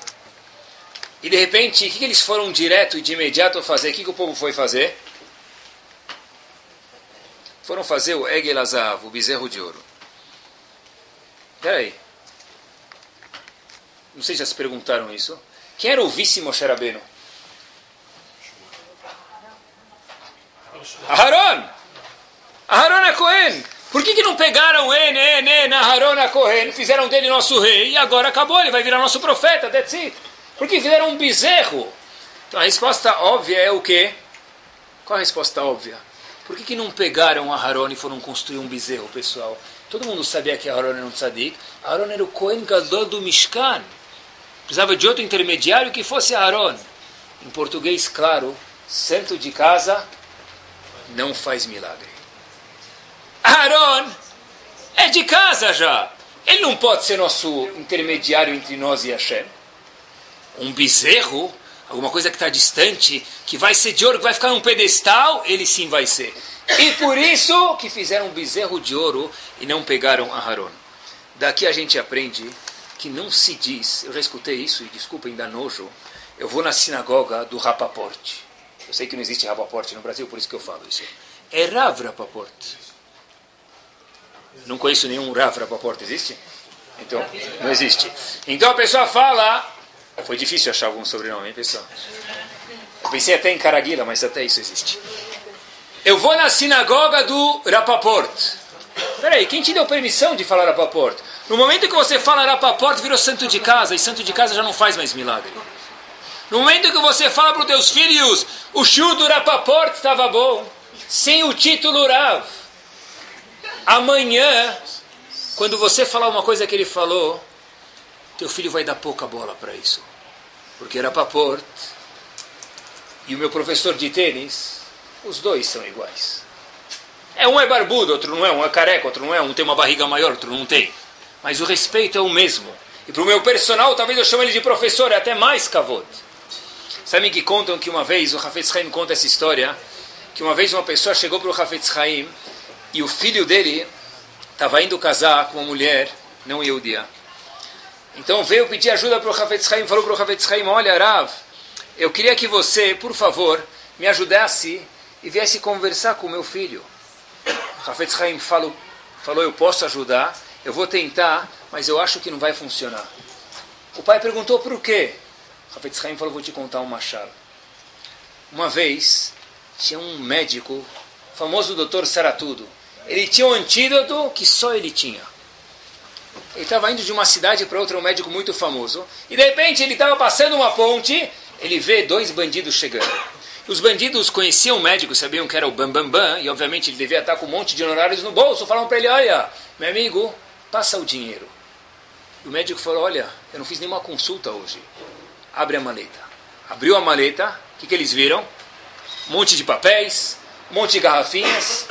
E de repente, o que, eles foram direto e de imediato fazer? O que, que o povo foi fazer? foram fazer o Egel Azav, o bezerro de ouro. Peraí. Não sei se já se perguntaram isso. Quem era o vice Moshe Rabbeinu? Aharon! Aharon é Cohen! Por que, que não pegaram ele, Ene, Aharon é Cohen, fizeram dele nosso rei e agora acabou, ele vai virar nosso profeta, that's it. Por que fizeram um bezerro? Então a resposta óbvia é o quê? Qual a resposta óbvia? Por que, que não pegaram Aharon e foram construir um bezerro, pessoal? Todo mundo sabia que Aharon era um tzadik. Aharon era o Cohen Gadol do Mishkan. Precisava de outro intermediário que fosse Aaron. Em português, claro, santo de casa não faz milagre. Aaron é de casa já. Ele não pode ser nosso intermediário entre nós e Hashem. Um bezerro, alguma coisa que está distante, que vai ser de ouro, que vai ficar num pedestal, ele sim vai ser. E por isso que fizeram um bezerro de ouro e não pegaram Aaron. Daqui a gente aprende que não se diz, eu já escutei isso e desculpem dar nojo, eu vou na sinagoga do Rapaporte. Eu sei que não existe Rapaporte no Brasil, por isso que eu falo isso. É Rav Rapaporte. Não conheço nenhum Rav Rapaporte, existe? Então, não existe. Então a pessoa fala, foi difícil achar algum sobrenome, hein, pessoal? Eu pensei até em Caraguila, mas até isso existe. Eu vou na sinagoga do Rapaport. Peraí, quem te deu permissão de falar Rapaport? No momento que você fala Rapaport, virou santo de casa, e santo de casa já não faz mais milagre. No momento que você fala para os teus filhos, o Shu do Rapaport estava bom, sem o título Rav. Amanhã, quando você falar uma coisa que ele falou, teu filho vai dar pouca bola para isso. Porque Rapaport e o meu professor de tênis, os dois são iguais. É um é barbudo, outro não é, um é careca, outro não é, um tem uma barriga maior, outro não tem mas o respeito é o mesmo. E para o meu personal, talvez eu chame ele de professor, é até mais kavod. Sabem que contam que uma vez, o Hafetz Haim conta essa história, que uma vez uma pessoa chegou para o Hafetz Haim e o filho dele estava indo casar com uma mulher não Yehudia. Então veio pedir ajuda para o Hafetz Haim, falou para o Hafetz Haim, olha Rav, eu queria que você, por favor, me ajudasse e viesse conversar com meu filho. O Hafetz Haim falou, falou, eu posso ajudar, eu vou tentar, mas eu acho que não vai funcionar. O pai perguntou por quê? Hafetz Haim falou, vou te contar uma chave. Uma vez, tinha um médico, famoso doutor Saratudo. Ele tinha um antídoto que só ele tinha. Ele estava indo de uma cidade para outra, um médico muito famoso. E de repente ele estava passando uma ponte, ele vê dois bandidos chegando. Os bandidos conheciam o médico, sabiam que era o Bambambam, Bam, Bam, e obviamente ele devia estar com um monte de honorários no bolso. Falaram para ele: Olha, meu amigo, passa o dinheiro. E o médico falou, olha, eu não fiz nenhuma consulta hoje. Abre a maleta. Abriu a maleta, o que, que eles viram? Um monte de papéis, um monte de garrafinhas.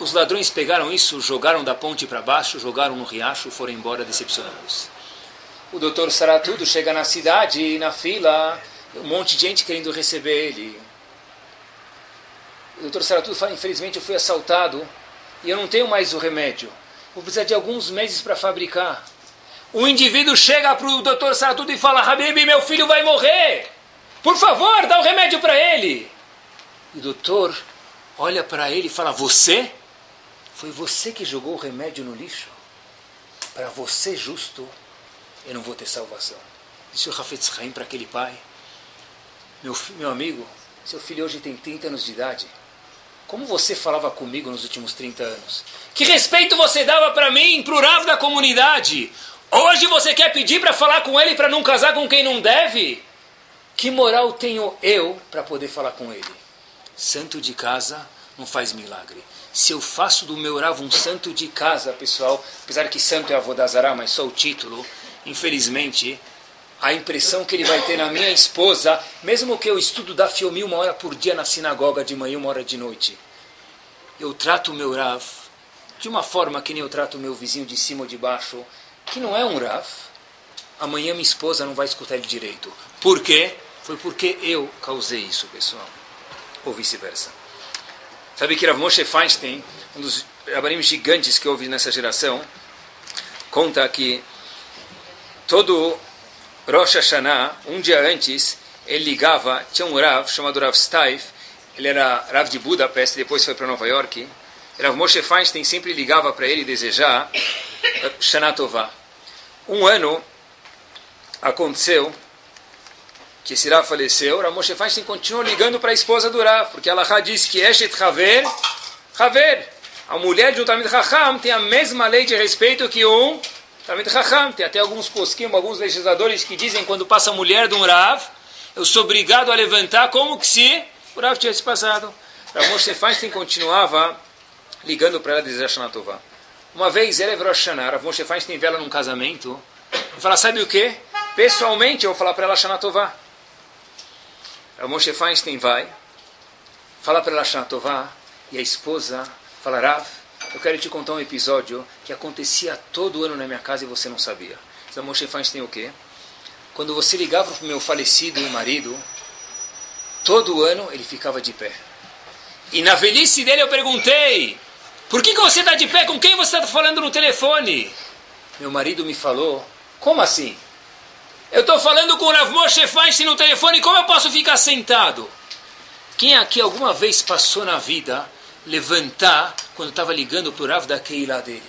Os ladrões pegaram isso, jogaram da ponte para baixo, jogaram no riacho, foram embora decepcionados. O doutor Saratudo chega na cidade, na fila, um monte de gente querendo receber ele. O doutor Saratudo fala, infelizmente eu fui assaltado e eu não tenho mais o remédio vou precisar de alguns meses para fabricar. O indivíduo chega para o doutor Saratudo e fala: Habib, meu filho vai morrer. Por favor, dá o um remédio para ele. E o doutor olha para ele e fala: Você? Foi você que jogou o remédio no lixo? Para você, justo, eu não vou ter salvação. Disse o Hafetz Haim para aquele pai: meu, meu amigo, seu filho hoje tem 30 anos de idade. Como você falava comigo nos últimos 30 anos? Que respeito você dava para mim, para o Rav da comunidade? Hoje você quer pedir para falar com ele para não casar com quem não deve? Que moral tenho eu para poder falar com ele? Santo de casa não faz milagre. Se eu faço do meu Rav um santo de casa, pessoal, apesar que santo é avô da Zara, mas só o título, infelizmente, a impressão que ele vai ter na minha esposa, mesmo que eu estudo da Fiomi uma hora por dia na sinagoga de manhã, uma hora de noite. Eu trato o meu Rav de uma forma que nem eu trato o meu vizinho de cima ou de baixo, que não é um Rav. Amanhã minha esposa não vai escutar ele direito. Por quê? Foi porque eu causei isso, pessoal. Ou vice-versa. Sabe que Rav Moshe Feinstein, um dos rabanim gigantes que houve nessa geração, conta que todo Rosh Hashanah, um dia antes, ele ligava, tinha um Rav chamado Rav Staif, ele era Rav de Budapeste, depois foi para Nova York, Rav Moshe Feinstein sempre ligava para ele desejar Shana Tová. Um ano aconteceu que esse Rav faleceu, Rav Moshe Feinstein continuou ligando para a esposa do Rav, porque ela diz que Eshet Haver, Haver, a mulher de um Talmid Chacham tem a mesma lei de respeito que um Talmid Chacham. Tem até alguns posquim, alguns legisladores que dizem quando passa a mulher de um Rav, eu sou obrigado a levantar como que se o Rav tivesse passado. Rav Moshe Feinstein continuava ligando para ela desejar Shana Tová. Uma vez, ele virou Shana, Rav Moshe Feinstein vê ela num casamento, e fala, sabe o que? Pessoalmente, eu vou falar para ela Shana Tová. Rav Moshe Feinstein vai, fala para ela Shana Tová, e a esposa fala, Rav, eu quero te contar um episódio que acontecia todo ano na minha casa e você não sabia. Rav Moshe Feinstein o quê? Quando você ligava para o meu falecido marido, todo ano ele ficava de pé. E na velhice dele eu perguntei: por que, que você está de pé? Com quem você está falando no telefone? Meu marido me falou: como assim? Eu estou falando com o Rav Moshe Feinstein no telefone, como eu posso ficar sentado? Quem aqui alguma vez passou na vida levantar quando estava ligando para o Rav da Keilah dele?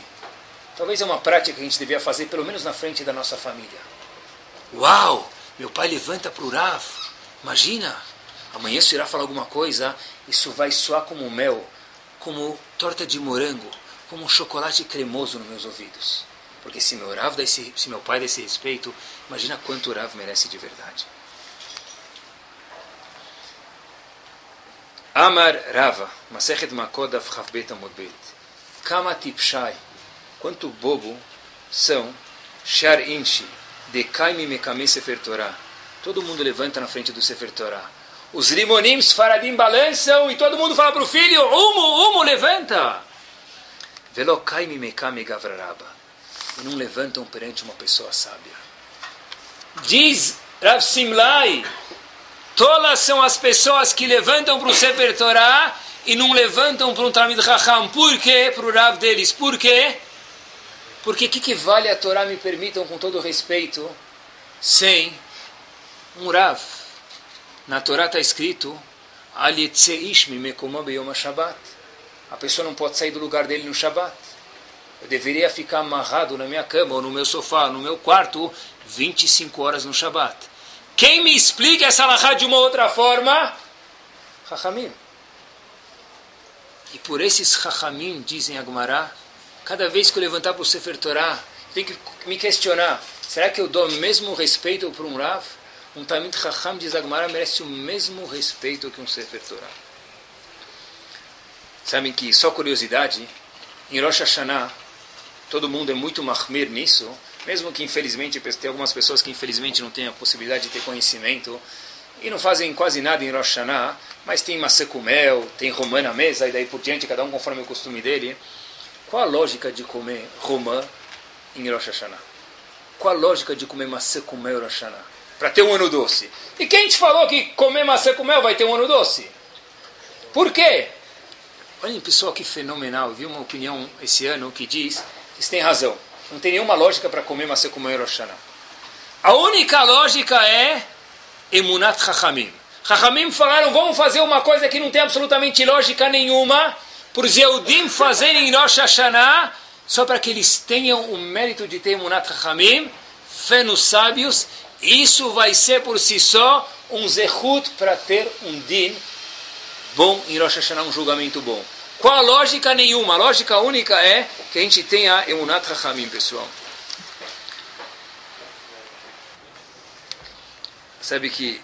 Talvez é uma prática que a gente devia fazer, pelo menos na frente da nossa família. Uau! Meu pai levanta para o Rav. Imagina! Amanhã se irá falar alguma coisa, isso vai soar como mel, como torta de morango, como um chocolate cremoso nos meus ouvidos. Porque se meu, Rav dá esse, se meu pai dá esse respeito, imagina quanto o Rav merece de verdade. Amar Rava, Masechet Makodav Chavbet Amodbet. Kama Tipshai. Quanto bobo são Shar Inchi, Dekaimi Mekame Sefer Torah. Todo mundo levanta na frente do Sefer Torah. Os limonim faradim balançam e todo mundo fala para o filho: Umo, Umo, levanta! Velokaimi Mekame Gavraraba. E não levantam perante uma pessoa sábia. Diz Rav Simlai: Tolas são as pessoas que levantam para o Sefer Torah e não levantam para um Talmid Raham. Por quê? Para o Rav deles. Por quê? Porque o que, que vale a Torá, me permitam com todo respeito, sem um Rav? Na Torá está escrito a pessoa não pode sair do lugar dele no Shabat. Eu deveria ficar amarrado na minha cama ou no meu sofá, no meu quarto, 25 horas no Shabat. Quem me explica essa lahá de uma outra forma? Chachamim. E por esses Chachamim, dizem Agmará, cada vez que eu levantar para o Sefer Torah, tenho que me questionar, será que eu dou o mesmo respeito para um Rav? Um Talmud Chacham de Zagmara merece o mesmo respeito que um Sefer Torah. Sabem que, só curiosidade, em Rosh Hashanah, todo mundo é muito mahmir nisso, mesmo que infelizmente, tem algumas pessoas que infelizmente não têm a possibilidade de ter conhecimento e não fazem quase nada em Rosh Hashanah, mas tem maçã com mel, tem romã na mesa e daí por diante, cada um conforme o costume dele. Qual a lógica de comer romã em Rosh Hashanah? Qual a lógica de comer maçã com mel em Rosh Hashanah? Para ter um ano doce. E quem te falou que comer maçã com mel vai ter um ano doce? Por quê? Olhem, pessoal, que fenomenal. Vi uma opinião esse ano que diz eles têm razão. Não tem nenhuma lógica para comer Rosh Hashanah. A única lógica é Emunat Chachamim. Chachamim falaram, vamos fazer uma coisa que não tem absolutamente lógica nenhuma, por Zeudim fazerem em Rosh Hashanah, só para que eles tenham o mérito de ter Emunat Chachamim, fé nos sábios, isso vai ser por si só um zehut para ter um din bom em Rosh Hashanah, um julgamento bom. Qual a lógica nenhuma? A lógica única é que a gente tenha Emunat Chachamim, pessoal. Sabe que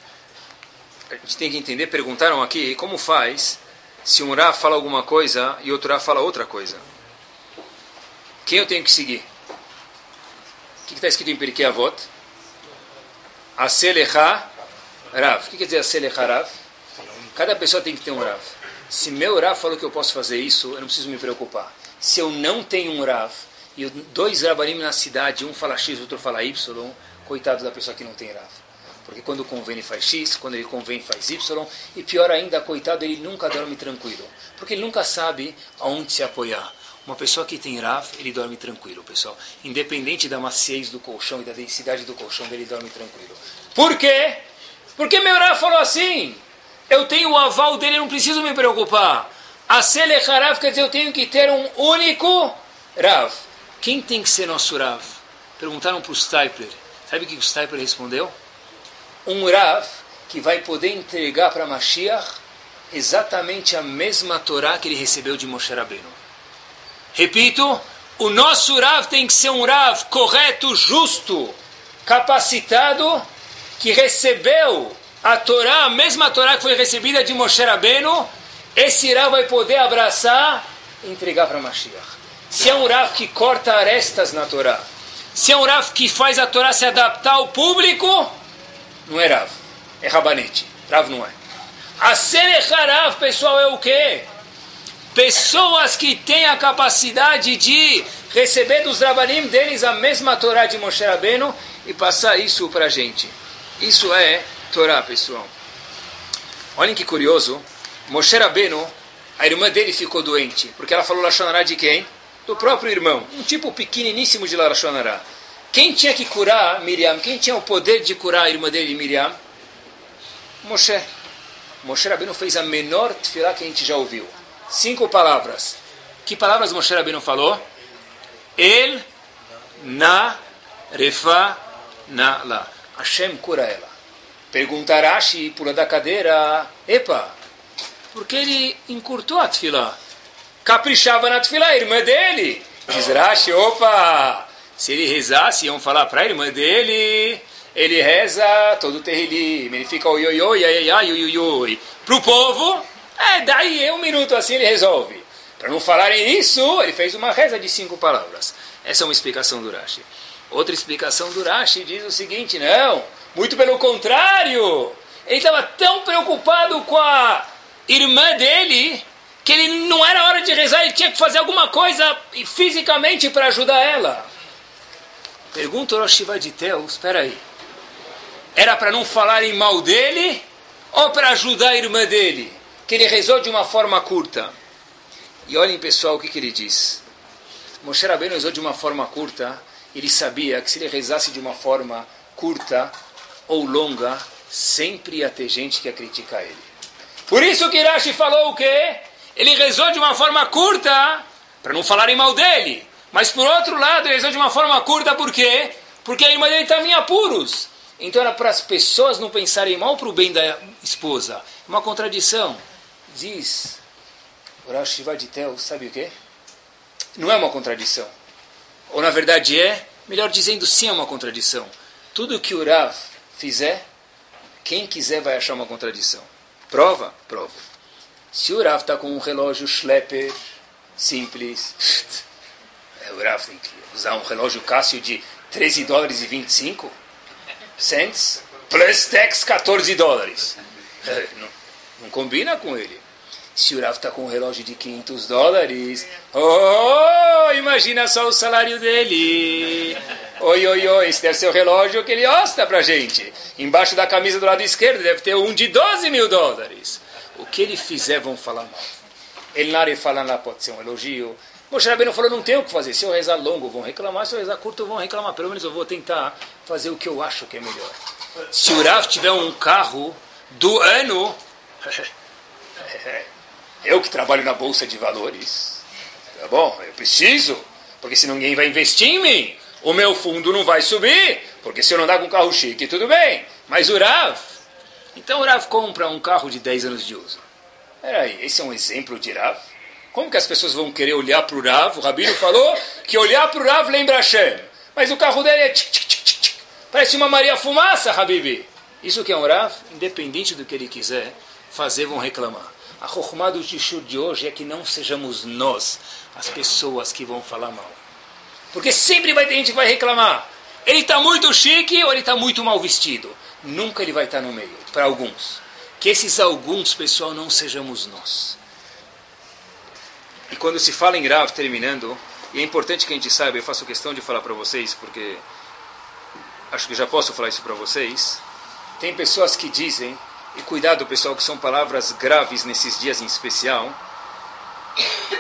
a gente tem que entender, perguntaram aqui, como faz se um Rá fala alguma coisa e outro Rá fala outra coisa? Quem eu tenho que seguir? O que está escrito em Pirkei Avot? Aselecha Rav. O que quer dizer Aselecha Rav? Cada pessoa tem que ter um Rav. Se meu Rav falou que eu posso fazer isso, eu não preciso me preocupar. Se eu não tenho um Rav, e dois Rabanim na cidade, um fala X, outro fala Y, coitado da pessoa que não tem Rav. Porque quando convém faz X, quando ele convém faz Y, e pior ainda, coitado, ele nunca dorme tranquilo. Porque ele nunca sabe aonde se apoiar. Uma pessoa que tem Rav, ele dorme tranquilo, pessoal. Independente da maciez do colchão e da densidade do colchão dele, dorme tranquilo. Por quê? Porque meu Rav falou assim. Eu tenho o aval dele, não preciso me preocupar. Aselech Rav quer dizer eu tenho que ter um único Rav. Quem tem que ser nosso Rav? Perguntaram para o Stipler. Sabe o que o Stipler respondeu? Um Rav que vai poder entregar para Mashiach exatamente a mesma Torá que ele recebeu de Moshe Rabbeinu. Repito, o nosso Rav tem que ser um Rav correto, justo, capacitado, que recebeu a Torá, a mesma Torá que foi recebida de Moshe Rabbeinu, esse Rav vai poder abraçar e entregar para Mashiach. Se é um Rav que corta arestas na Torá, se é um Rav que faz a Torá se adaptar ao público, não é Rav, é Rabanete. Rav não é. A Serecharav, pessoal, é o quê? Pessoas que têm a capacidade de receber dos Rabanim deles a mesma Torá de Moshe Rabbeinu e passar isso para a gente. Isso é Torá, pessoal. Olhem que curioso. Moshe Rabbeinu, a irmã dele ficou doente, porque ela falou Lashonará de quem? Do próprio irmão. Um tipo pequeniníssimo de Lashonará. Quem tinha que curar Miriam? Quem tinha o poder de curar a irmã dele, Miriam? Moshe. Moshe Rabbeinu fez a menor tefilá que a gente já ouviu. Cinco palavras. Que palavras Moshe Rabbeinu falou? El, na, refa, na, la. Hashem cura ela. Pergunta Rashi, pula da cadeira, epa, porque ele encurtou a tefilá. Caprichava na tefilá, a irmã dele. Diz Rashi, opa, se ele rezasse, iam falar para a irmã dele, ele reza todo o terrilim, ele fica oi, oi, oi, ai, ai. Para o povo, é, daí um minuto assim ele resolve. Para não falarem isso, ele fez uma reza de cinco palavras. Essa é uma explicação do Rashi. Outra explicação do Rashi diz o seguinte, não, muito pelo contrário. Ele estava tão preocupado com a irmã dele que ele não era hora de rezar, ele tinha que fazer alguma coisa fisicamente para ajudar ela. Pergunta o Rosh de Teus, espera aí. Era para não falarem mal dele ou para ajudar a irmã dele? Que ele rezou de uma forma curta. E olhem, pessoal, o que, que ele diz. Moshe Rabbeinu rezou de uma forma curta. Ele sabia que se ele rezasse de uma forma curta ou longa, sempre ia ter gente que ia criticar ele. Por isso que Rashi falou o quê? Ele rezou de uma forma curta, para não falarem mal dele. Mas por outro lado, ele rezou de uma forma curta, por quê? Porque a irmã dele estava em apuros. Então era para as pessoas não pensarem mal para o bem da esposa. Uma contradição. Diz o Rashi Tel, sabe o quê? Não é uma contradição. Ou na verdade é, melhor dizendo, sim é uma contradição. Tudo que o Rav fizer, quem quiser vai achar uma contradição. Prova? Prova. Se o Rav está com um relógio Schlepper simples, é, o Rav tem que usar um relógio Cássio de 13 dólares e 25 cents, plus tax 14 dólares. É, não, não combina com ele. Se o Rav está com um relógio de 500 dólares, oh, imagina só o salário dele. Oi, oi, oi, esse deve ser o relógio que ele osta para gente. Embaixo da camisa do lado esquerdo deve ter um de 12 mil dólares. O que ele fizer vão falar mal. Ele na fala lá pode ser um elogio. Moshe Rabbeinu falou, não tem o que fazer. Se eu rezar longo, vão reclamar. Se eu rezar curto, vão reclamar. Pelo menos eu vou tentar fazer o que eu acho que é melhor. Se o Rav tiver um carro do ano... Eu que trabalho na Bolsa de Valores. Tá bom? Eu preciso, porque se ninguém vai investir em mim, o meu fundo não vai subir, porque se eu não andar com carro chique, tudo bem. Mas o Rav, então o Rav compra um carro de 10 anos de uso. Peraí, esse é um exemplo de Rav? Como que as pessoas vão querer olhar para o Rav? O Rabino falou que olhar para o Rav lembra Hashem. Mas o carro dele é tchic, tchic, tchic, tchic. Parece uma Maria Fumaça, Habibi. Isso que é um Rav, independente do que ele quiser fazer, vão reclamar. A Chokhmah do Tishur de hoje é que não sejamos nós as pessoas que vão falar mal. Porque sempre vai ter gente que vai reclamar. Ele está muito chique ou ele está muito mal vestido. Nunca ele vai estar no meio, para alguns. Que esses alguns, pessoal, não sejamos nós. E quando se fala em grave, terminando, e é importante que a gente saiba, eu faço questão de falar para vocês, porque acho que já posso falar isso para vocês. Tem pessoas que dizem e cuidado, pessoal, que são palavras graves nesses dias em especial,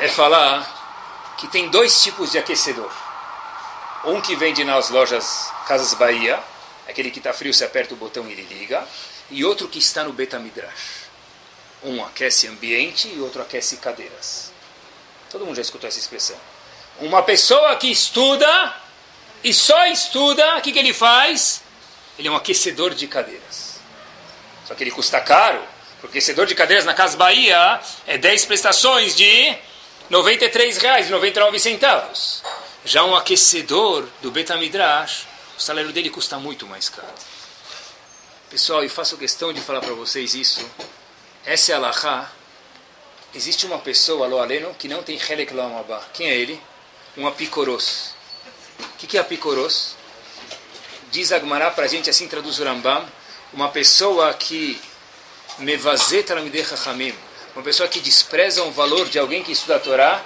é falar que tem dois tipos de aquecedor. Um que vende nas lojas Casas Bahia, aquele que está frio, você aperta o botão e ele liga, e outro que está no Betamidrash. Um aquece ambiente e outro aquece cadeiras. Todo mundo já escutou essa expressão. Uma pessoa que estuda e só estuda, o que, que ele faz? Ele é um aquecedor de cadeiras. Só que ele custa caro, porque aquecedor de cadeiras na Casa Bahia é 10 prestações de R$ 93,99. Já um aquecedor do Betamidrash, o salário dele custa muito mais caro. Pessoal, e faço questão de falar para vocês isso. Essa é a Lahá. Existe uma pessoa, Lo Aleno, que não tem Helek Lamabá. Quem é ele? Um apicoros. O que, que é apicoros? Diz Agmará para a gente, assim traduz o Rambam, uma pessoa que mevazet uma pessoa que despreza o valor de alguém que estuda a Torá,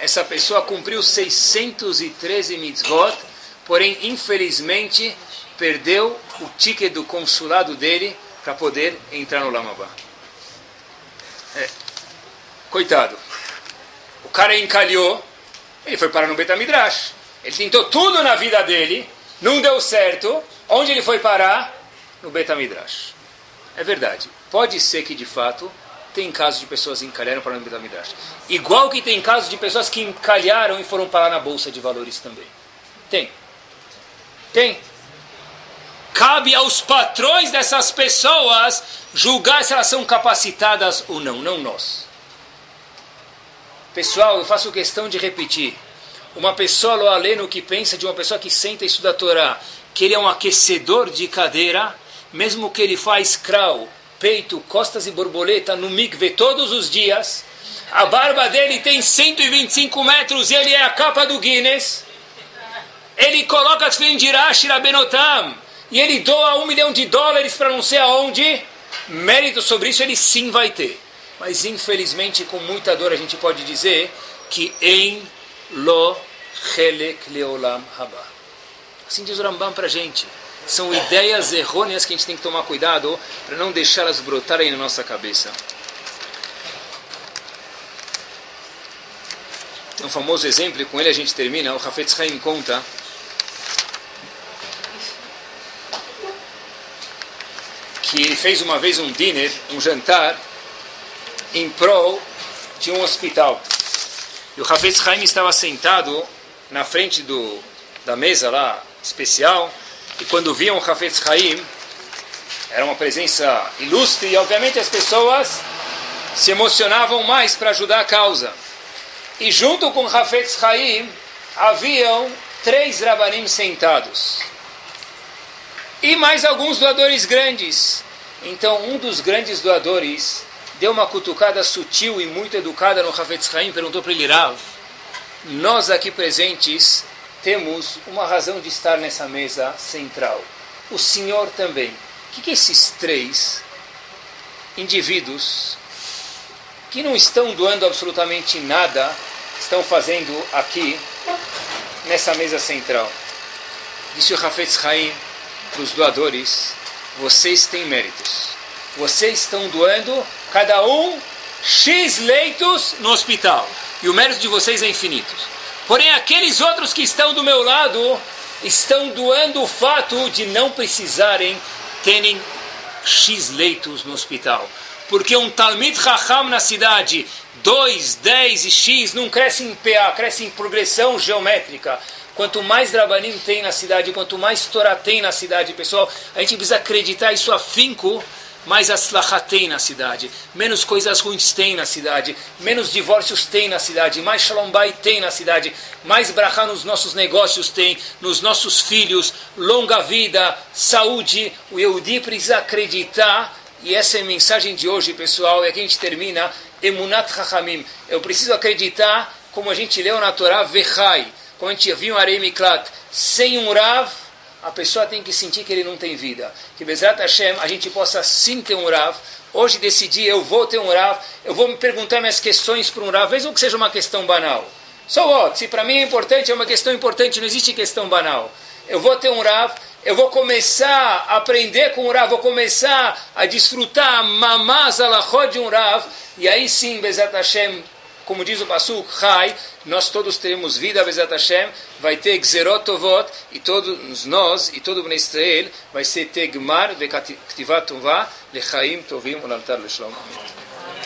essa pessoa cumpriu 613 mitzvot, porém, infelizmente, perdeu o ticket do consulado dele para poder entrar no Lamabá. É. Coitado. O cara encalhou, ele foi parar no Betamidrash. Ele tentou tudo na vida dele, não deu certo. Onde ele foi parar? No Betamidrash. É verdade. Pode ser que de fato tem casos de pessoas que encalharam para no Betamidrash. Igual que tem casos de pessoas que encalharam e foram parar na Bolsa de Valores também. Tem. Tem. Cabe aos patrões dessas pessoas julgar se elas são capacitadas ou não, não nós. Pessoal, eu faço questão de repetir. Uma pessoa loaleno que pensa de uma pessoa que senta e estuda a Torá, que ele é um aquecedor de cadeira, mesmo que ele faz crawl, peito, costas e borboleta no mikve todos os dias, a barba dele tem 125 metros e ele é a capa do Guinness, ele coloca de Rashi Benotam, e ele doa um milhão de dólares para não sei aonde, mérito sobre isso ele sim vai ter. Mas infelizmente, com muita dor, a gente pode dizer que em lo chelek leolam haba. Assim diz o Rambam para a gente. São ideias errôneas que a gente tem que tomar cuidado para não deixá-las brotarem na nossa cabeça. Tem um famoso exemplo, e com ele a gente termina. O Hafetz Haim conta que ele fez uma vez um dinner, um jantar, em prol de um hospital. E o Hafez Haim estava sentado na frente do, da mesa lá, especial, e quando viam o Hafez Haim, era uma presença ilustre, e obviamente as pessoas se emocionavam mais para ajudar a causa. E junto com o Hafez Haim, haviam três rabanim sentados e mais alguns doadores grandes. Então, um dos grandes doadores deu uma cutucada sutil e muito educada no Hafetz Haim, perguntou para ele, Rav, nós aqui presentes temos uma razão de estar nessa mesa central. O senhor também. O que, que esses três indivíduos que não estão doando absolutamente nada estão fazendo aqui nessa mesa central? Disse o Hafetz Haim, para os doadores, vocês têm méritos. Vocês estão doando, cada um, X leitos no hospital. E o mérito de vocês é infinito. Porém, aqueles outros que estão do meu lado estão doando o fato de não precisarem terem X leitos no hospital. Porque um Talmid Raham na cidade, 2, 10 e X, não cresce em PA, cresce em progressão geométrica. Quanto mais Drabanim tem na cidade, quanto mais Torá tem na cidade, pessoal, a gente precisa acreditar isso afinco, mais aslachá tem na cidade, menos coisas ruins tem na cidade, menos divórcios tem na cidade, mais shalom bay tem na cidade, mais brachá nos nossos negócios tem, nos nossos filhos, longa vida, saúde. O Yehudi precisa acreditar, e essa é a mensagem de hoje, pessoal, é que a gente termina, emunat chachamim. Eu preciso acreditar, como a gente leu na Torá, vechai como a gente viu em Arei sem um Rav, a pessoa tem que sentir que ele não tem vida. Que Bezrat Hashem, a gente possa sim ter um Rav. Hoje decidi, eu vou ter um Rav, eu vou me perguntar minhas questões para um Rav, mesmo que seja uma questão banal. So what? Se para mim é importante, é uma questão importante, não existe questão banal. Eu vou ter um Rav, eu vou começar a aprender com o Rav, vou começar a desfrutar a mamaz alachot de um Rav, e aí sim, Bezat Hashem, como diz o Pasuk, Chai, nós todos teremos vida, Bezat Hashem, vai ter Gzerotovot, e todos nós, e todo o Israel, vai ser Tegmar, Vekativat Tová, Lechaim Tovim, Ulaltar Leshlom. Amém.